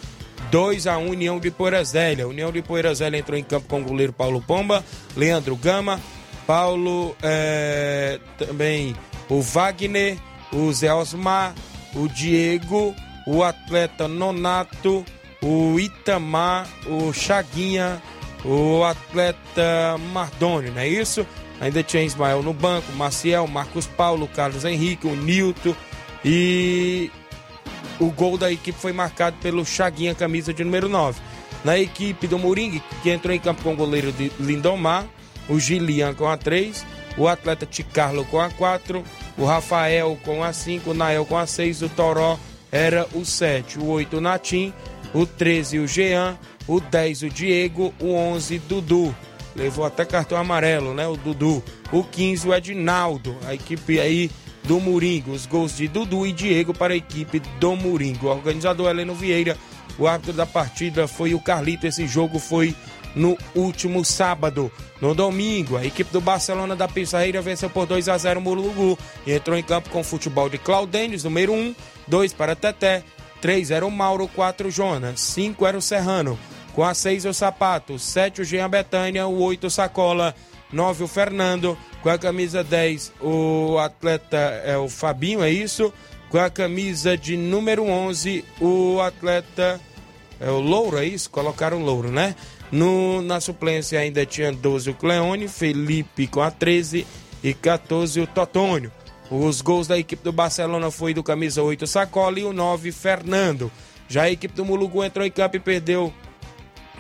2 a 1 União de Poeirazélia. União de Poeirazélia entrou em campo com o goleiro Paulo Pomba, Leandro Gama, Paulo, é, também o Wagner, o Zé Osmar, o Diego, o atleta Nonato, o Itamar, o Chaguinha, o atleta Mardoni, não é isso? Ainda tinha Ismael no banco, Maciel, Marcos Paulo, Carlos Henrique, o Nilton e o gol da equipe foi marcado pelo Chaguinha, camisa de número 9. Na equipe do Moringue, que entrou em campo com o goleiro de Lindomar, o Gilian com a 3, o atleta Ticarlo com a 4, o Rafael com a 5, o Nael com a 6, o Toró era o 7, o 8 o Natim, o 13 o Jean, o 10 o Diego, o 11 Dudu. Levou até cartão amarelo, né? O Dudu. O 15 o Edinaldo. A equipe aí do Moringo. Os gols de Dudu e Diego para a equipe do Moringo. O organizador Heleno Vieira, o árbitro da partida foi o Carlito. Esse jogo foi no último sábado. No domingo, a equipe do Barcelona da Pissarreira venceu por 2 a 0 o Mulugu e entrou em campo com o futebol de Claudênis, número 1, 2 para Teté, 3 era o Mauro, 4 Jonas, 5 era o Serrano, com a 6 o Sapato, 7 o Jean Betânia, o 8 o Sacola, 9 o Fernando, com a camisa 10 o atleta é o Fabinho, é isso? Com a camisa de número 11 o atleta é o Louro, é isso? Colocaram Louro, né? No, na suplência ainda tinha 12 o Cleone, Felipe com a 13 e 14 o Totônio. Os gols da equipe do Barcelona foi do camisa 8 Sacola e o 9 Fernando. Já a equipe do Mulugu entrou em campo e perdeu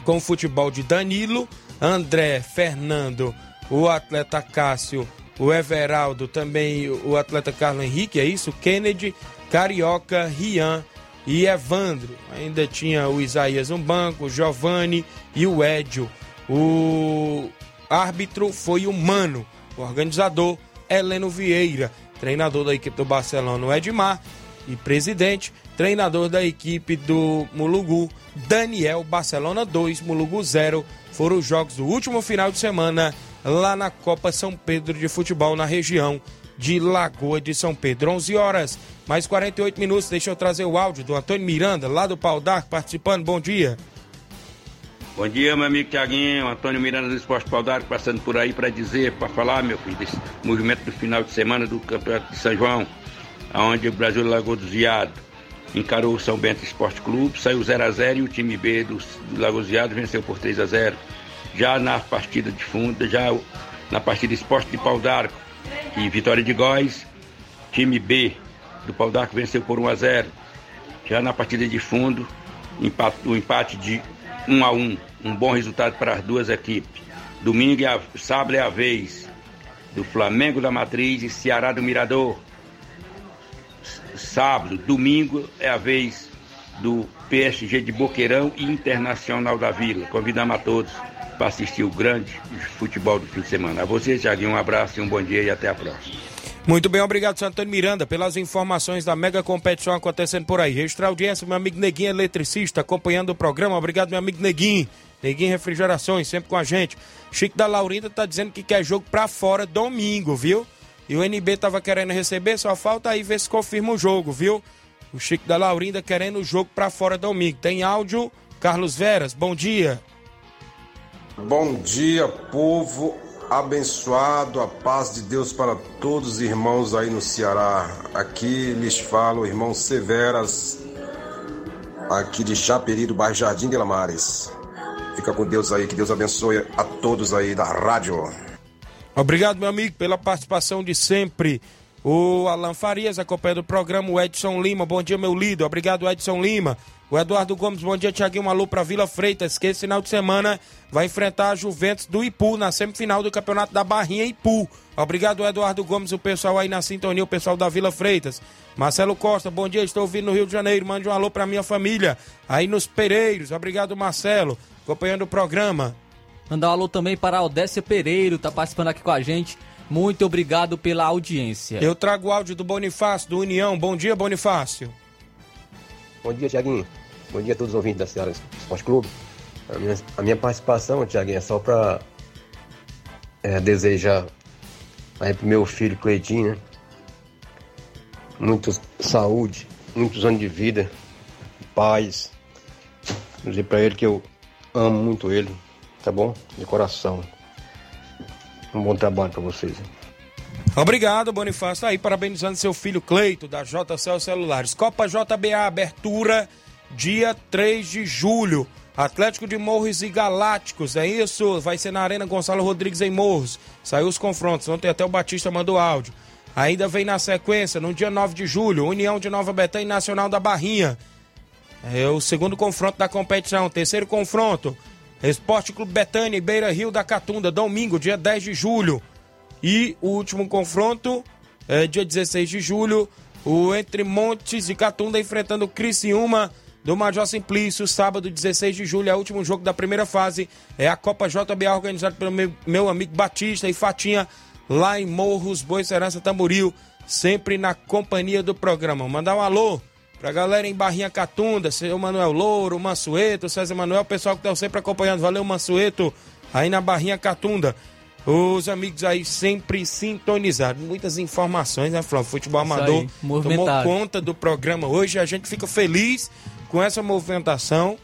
com o futebol de Danilo, André, Fernando, o atleta Cássio, o Everaldo, também o atleta Carlos Henrique, é isso? Kennedy, Carioca, Rian e Evandro. Ainda tinha o Isaías no banco, o Giovanni e o Edio. O árbitro foi o Mano, o organizador Heleno Vieira, treinador da equipe do Barcelona, o Edmar, e presidente, treinador da equipe do Mulugu, Daniel Barcelona 2, Mulugu 0. Foram os jogos do último final de semana lá na Copa São Pedro de Futebol na região de Lagoa de São Pedro. 11 horas, mais 48 minutos. Deixa eu trazer o áudio do Antônio Miranda, lá do Pau d'Arco, participando. Bom dia. Bom dia, meu amigo Tiaguinho, Antônio Miranda do Esporte Pau d'Arco, passando por aí para dizer, para falar, meu filho, desse movimento do final de semana do Campeonato de São João, onde o Brasil Lagoa do encarou o São Bento Esporte Clube, saiu 0 a 0 e o time B do, do Lagoa do Ziado venceu por 3 a 0 Já na partida de fundo, já na partida Esporte de Pau d'Arco e Vitória de Góis, time B do Pau d'Arco venceu por 1 a 0 Já na partida de fundo, empate, o empate de 1 a 1 um bom resultado para as duas equipes. Domingo e a, sábado é a vez do Flamengo da Matriz e Ceará do Mirador. Sábado, domingo é a vez do PSG de Boqueirão e Internacional da Vila. Convidamos a todos para assistir o grande futebol do fim de semana. A vocês, Thiaguinho, um abraço e um bom dia e até a próxima. Muito bem, obrigado, Santônio Miranda, pelas informações da mega competição acontecendo por aí. Registrar audiência, meu amigo Neguinho, eletricista, acompanhando o programa. Obrigado, meu amigo Neguinho. Neguinho Refrigerações, sempre com a gente. Chico da Laurinda tá dizendo que quer jogo pra fora domingo, viu? E o NB tava querendo receber, só falta aí ver se confirma o jogo, viu? O Chico da Laurinda querendo o jogo pra fora domingo. Tem áudio, Carlos Veras, bom dia. Bom dia, povo abençoado, a paz de Deus para todos os irmãos aí no Ceará. Aqui lhes falo, irmão Severas, aqui de Chaperi, do bairro Jardim de Lamares. Fica com Deus aí, que Deus abençoe a todos aí da rádio. Obrigado, meu amigo, pela participação de sempre. O Alan Farias acompanha do programa, o Edson Lima. Bom dia, meu lido. Obrigado, Edson Lima. O Eduardo Gomes, bom dia, Tiaguinho. Um alô para Vila Freitas, que esse final de semana vai enfrentar a Juventus do Ipu na semifinal do Campeonato da Barrinha Ipu. Obrigado, Eduardo Gomes, o pessoal aí na sintonia, o pessoal da Vila Freitas. Marcelo Costa, bom dia, estou ouvindo no Rio de Janeiro. Mande um alô para minha família aí nos Pereiros. Obrigado, Marcelo, acompanhando o programa. Mandar um alô também para a Odécia Pereiro, tá participando aqui com a gente. Muito obrigado pela audiência. Eu trago o áudio do Bonifácio, do União. Bom dia, Bonifácio. Bom dia, Tiaguinho. Bom dia a todos os ouvintes da Ceará Esporte Clube. A minha, a minha participação, Tiaguinho, é só para é, desejar aí pro meu filho Cleitinho, né? Muita saúde, muitos anos de vida, paz. Dizer para ele que eu amo muito ele, tá bom? De coração. Um bom trabalho para vocês. Obrigado, Bonifácio. Aí, parabenizando seu filho Cleito, da JCL Celulares. Copa JBA, abertura dia 3 de julho. Atlético de Morros e Galácticos, é isso? Vai ser na Arena Gonçalo Rodrigues em Morros. Saiu os confrontos, ontem até o Batista mandou áudio. Ainda vem na sequência, no dia 9 de julho, União de Nova Betânia e Nacional da Barrinha. É o segundo confronto da competição. Terceiro confronto, Esporte Clube Betânia e Beira Rio da Catunda, domingo, dia 10 de julho. E o último confronto, é dia 16 de julho, o Entre Montes e Catunda enfrentando o Criciúma do Major Simplício, sábado 16 de julho, é o último jogo da primeira fase. É a Copa JBA organizada pelo meu, meu amigo Batista e Fatinha, lá em Morros, Boa Serança, Tamboril. sempre na companhia do programa. Mandar um alô pra galera em Barrinha Catunda, seu Manuel Louro, Mansueto, César Manuel, pessoal que estão sempre acompanhando. Valeu, Mansueto, aí na Barrinha Catunda. Os amigos aí sempre sintonizados. Muitas informações, né, Flávio? Futebol Amador tomou conta do programa hoje. A gente fica feliz com essa movimentação,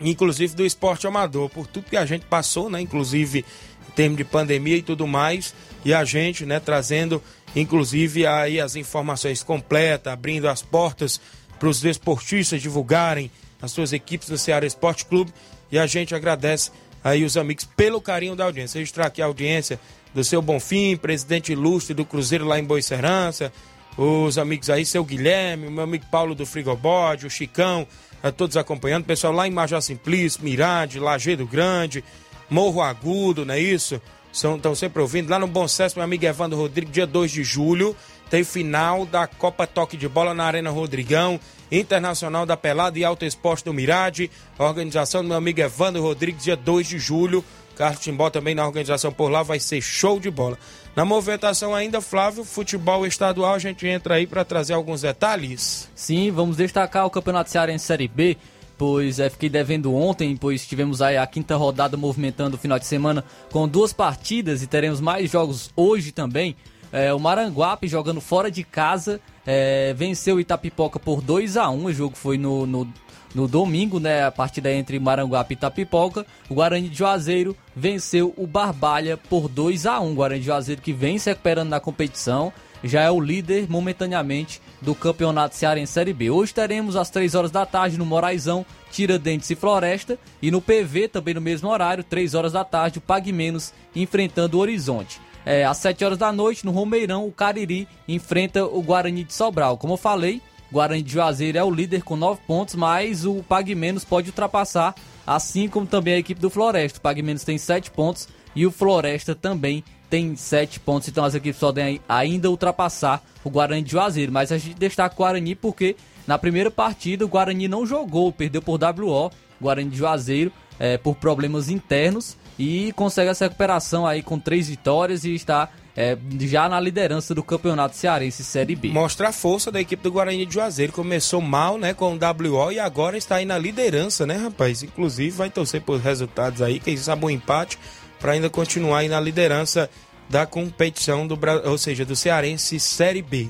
inclusive do esporte amador, por tudo que a gente passou, né? Inclusive em termos de pandemia e tudo mais. E a gente, né, trazendo, inclusive, aí as informações completas, abrindo as portas para os desportistas divulgarem as suas equipes do Ceará Esporte Clube. E a gente agradece aí os amigos pelo carinho da audiência. Registrar aqui a audiência do seu Bonfim, presidente ilustre do Cruzeiro lá em Boicerança, os amigos aí, seu Guilherme, o meu amigo Paulo do Frigobode, o Chicão, a todos acompanhando, pessoal lá em Major Simplício, Mirade, Lajeado Grande, Morro Agudo, não é isso? Estão sempre ouvindo. Lá no Bom Sucesso, meu amigo Evandro Rodrigues, dia 2 de julho, tem final da Copa Toque de Bola na Arena Rodrigão, Internacional da Pelada e Alto Esporte do Mirade, organização do meu amigo Evandro Rodrigues, dia 2 de julho. Carlos Timbó também na organização por lá, vai ser show de bola. Na movimentação ainda, Flávio, futebol estadual, a gente entra aí para trazer alguns detalhes. Sim, vamos destacar o Campeonato Cearense Série B, pois é, fiquei devendo ontem, pois tivemos aí a quinta rodada movimentando o final de semana com duas partidas e teremos mais jogos hoje também. É, o Maranguape jogando fora de casa é, venceu o Itapipoca por 2 a 1 O jogo foi no, no, no domingo, né? A partida entre Maranguape e Itapipoca. O Guarani de Juazeiro venceu o Barbalha por 2 a 1 O Guarani de Juazeiro que vem se recuperando na competição. Já é o líder momentaneamente do Campeonato Cearense Série B. Hoje teremos às 3 horas da tarde no Moraizão, Tiradentes e Floresta. E no PV, também no mesmo horário, 3 horas da tarde, o Pague Menos enfrentando o Horizonte. É, às 7 horas da noite, no Romeirão, o Cariri enfrenta o Guarani de Sobral. Como eu falei, Guarani de Juazeiro é o líder com 9 pontos, mas o Pague Menos pode ultrapassar, assim como também a equipe do Floresta. O Pague Menos tem 7 pontos e o Floresta também tem 7 pontos, então as equipes podem ainda ultrapassar o Guarani de Juazeiro. Mas a gente destaca o Guarani porque na primeira partida o Guarani não jogou, perdeu por WO, Guarani de Juazeiro, é, por problemas internos e consegue essa recuperação aí com três vitórias e está é, já na liderança do Campeonato Cearense Série B. Mostra a força da equipe do Guarani de Juazeiro. Começou mal, né, com o WO e agora está aí na liderança, né, rapaz? Inclusive vai torcer por resultados aí, quem sabe um empate para ainda continuar na liderança da competição do, ou seja, do Cearense Série B.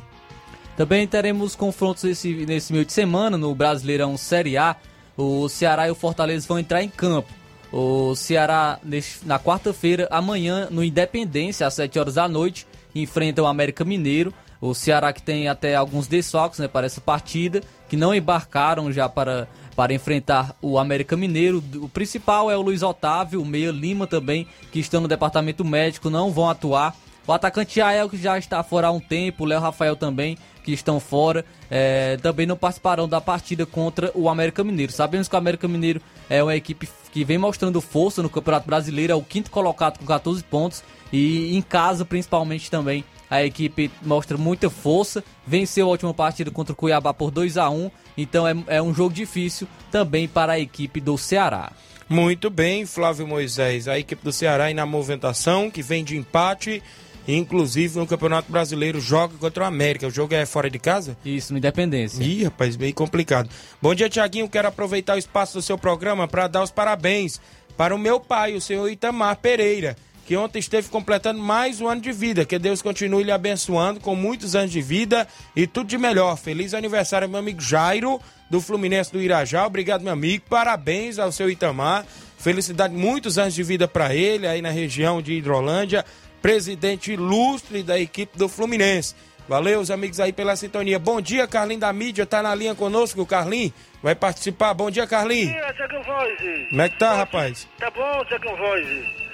Também teremos confrontos esse, nesse meio de semana no Brasileirão Série A. O Ceará e o Fortaleza vão entrar em campo. O Ceará, na quarta-feira, amanhã, no Independência, às 7 horas da noite, enfrenta o América Mineiro. O Ceará que tem até alguns desfalques né, para essa partida, que não embarcaram já para, para enfrentar o América Mineiro. O principal é o Luiz Otávio, o Meia Lima também, que estão no departamento médico, não vão atuar. O atacante Ael, que já está fora há um tempo, o Léo Rafael também, que estão fora, é, também não participarão da partida contra o América Mineiro. Sabemos que o América Mineiro é uma equipe que vem mostrando força no Campeonato Brasileiro, é o quinto colocado com 14 pontos, e em casa, principalmente também, a equipe mostra muita força, venceu a última partida contra o Cuiabá por 2 a 1 então é, é um jogo difícil também para a equipe do Ceará. Muito bem, Flávio Moisés. A equipe do Ceará aí na movimentação, que vem de empate. Inclusive no Campeonato Brasileiro joga contra o América. O jogo é fora de casa? Isso, no Independência. Ih, rapaz, meio complicado. Bom dia, Tiaguinho. Quero aproveitar o espaço do seu programa para dar os parabéns para o meu pai, o senhor Itamar Pereira, que ontem esteve completando mais um ano de vida. Que Deus continue lhe abençoando com muitos anos de vida e tudo de melhor. Feliz aniversário, meu amigo Jairo, do Fluminense do Irajá. Obrigado, meu amigo. Parabéns ao seu Itamar. Felicidade, muitos anos de vida para ele aí na região de Hidrolândia. Presidente ilustre da equipe do Fluminense. Valeu, os amigos aí pela sintonia. Bom dia, Carlinho da mídia, tá na linha conosco, o Carlinho vai participar. Bom dia, Carlinho. dia, Tiaguinho Voz. Como é que tá, rapaz? Tá bom, Tiaguinho Voz?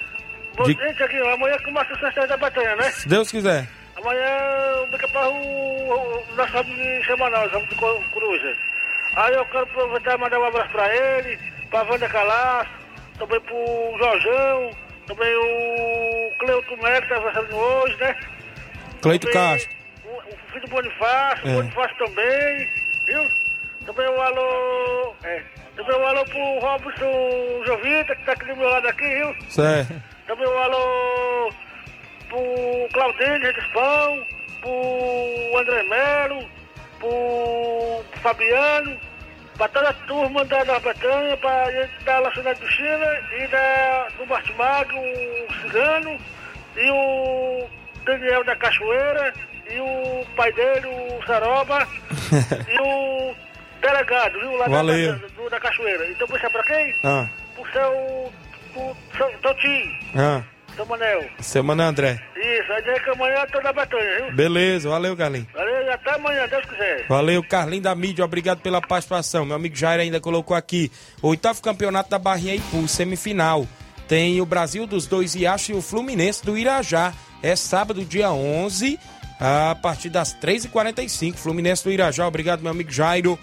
Bom De- Tiaguinho. Amanhã começa o sexta da batalha, né? Se Deus quiser. Amanhã o, o nosso sábado de semanal, sábado de Co- Cruza. Aí eu quero aproveitar e mandar um abraço pra ele, pra Wanda Calaço, também pro Jorjão, também o Cleuto Melo, que tá avançando hoje, né? Cleito Também Castro. O, o filho do Bonifácio, É. o Bonifácio também, viu? Também um alô. É. Também um alô pro Robson Jovita, que tá aqui do meu lado aqui, viu? Certo. Também um alô pro Claudinho de Pão, pro André Melo, pro Fabiano, pra toda a turma da, da Betânia, pra, da Lacionada do China e da, do Martimag, o Cigano e o Daniel da Cachoeira e o pai dele, o Saroba e o delegado, viu? Lá da- Valeu. Da, do- da Cachoeira. Então, puxa pra quem? Ah, Pro seu. pro seu Totinho, ah, seu Manel. semana André. Isso, aí dizer que amanhã eu tô na viu? Beleza, valeu, Galinho. Valeu, e até amanhã, Deus quiser. Valeu, Carlinho da mídia, obrigado pela participação. Meu amigo Jair ainda colocou aqui. Oitavo campeonato da Barrinha Ipu, semifinal. Tem o Brasil dos dois Riachos e o Fluminense do Irajá. É sábado, dia 11, a partir das 3h45. Fluminense do Irajá, obrigado, meu amigo Jairo,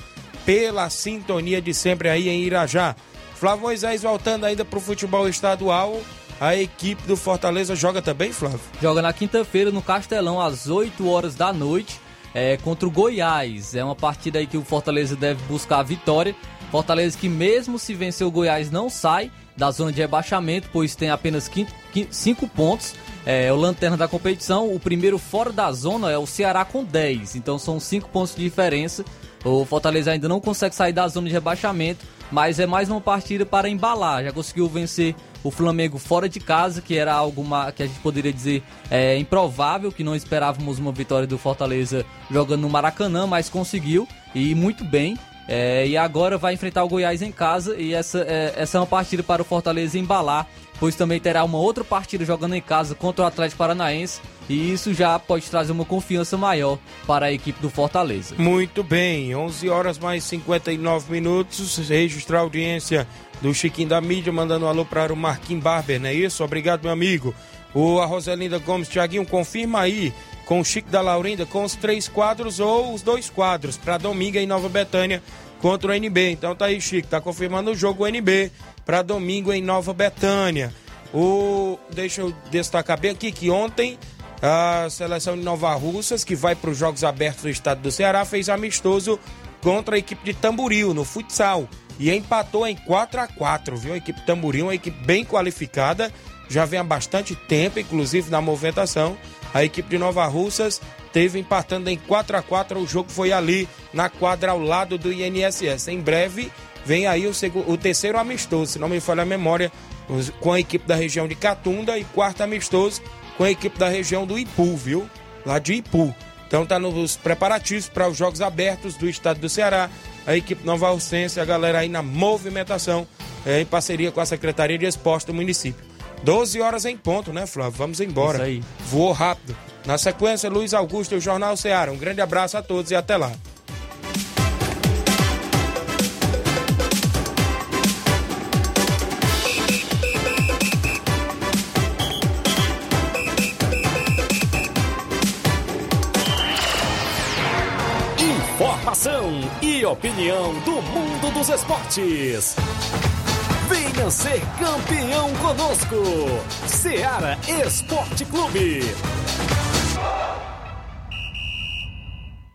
pela sintonia de sempre aí em Irajá. Flávio Moisés voltando ainda pro futebol estadual. A equipe do Fortaleza joga também, Flávio? Joga na quinta-feira no Castelão, às 8 horas da noite, é, contra o Goiás. É uma partida aí que o Fortaleza deve buscar a vitória. Fortaleza que mesmo se vencer o Goiás não sai da zona de rebaixamento, pois tem apenas 5 pontos. É o lanterna da competição. O primeiro fora da zona é o Ceará com 10. Então são 5 pontos de diferença. O Fortaleza ainda não consegue sair da zona de rebaixamento, mas é mais uma partida para embalar. Já conseguiu vencer o Flamengo fora de casa, que era algo que a gente poderia dizer é, improvável, que não esperávamos uma vitória do Fortaleza jogando no Maracanã, mas conseguiu e muito bem. É, e agora vai enfrentar o Goiás em casa e essa é, essa é uma partida para o Fortaleza embalar, pois também terá uma outra partida jogando em casa contra o Atlético Paranaense e isso já pode trazer uma confiança maior para a equipe do Fortaleza. Muito bem, 11 horas mais 59 minutos. Registrar a audiência do Chiquinho da Mídia, mandando um alô para o Marquinhos Barber, não é isso? Obrigado, meu amigo. O a Roselinda Gomes, Tiaguinho, confirma aí com o Chico da Laurinda com os três quadros ou os dois quadros para domingo em Nova Betânia contra o NB. Então tá aí, Chico, tá confirmando o jogo NB para domingo em Nova Betânia. O deixa eu destacar bem aqui que ontem a seleção de Nova Russas, que vai para os Jogos Abertos do Estado do Ceará, fez amistoso contra a equipe de Tamboril, no futsal. E empatou em 4 a 4 viu? A equipe Tamboril, uma equipe bem qualificada, já vem há bastante tempo, inclusive na movimentação. A equipe de Nova Russas teve empatando em 4 a 4 O jogo foi ali na quadra ao lado do INSS. Em breve vem aí o, segu- o terceiro amistoso, se não me falha a memória, com a equipe da região de Catunda e quarto amistoso com a equipe da região do Ipu, viu? Lá de Ipu. Então tá nos preparativos para os Jogos Abertos do Estado do Ceará. A equipe Nova Alcense, a galera aí na movimentação, é, em parceria com a Secretaria de Esporte do município. 12 horas em ponto, né, Flávio? Vamos embora. Isso aí. Voou rápido. Na sequência, Luiz Augusto e o Jornal Ceará. Um grande abraço a todos e até lá. Informação e opinião do mundo dos esportes. Venha ser campeão conosco. Seara Esporte Clube.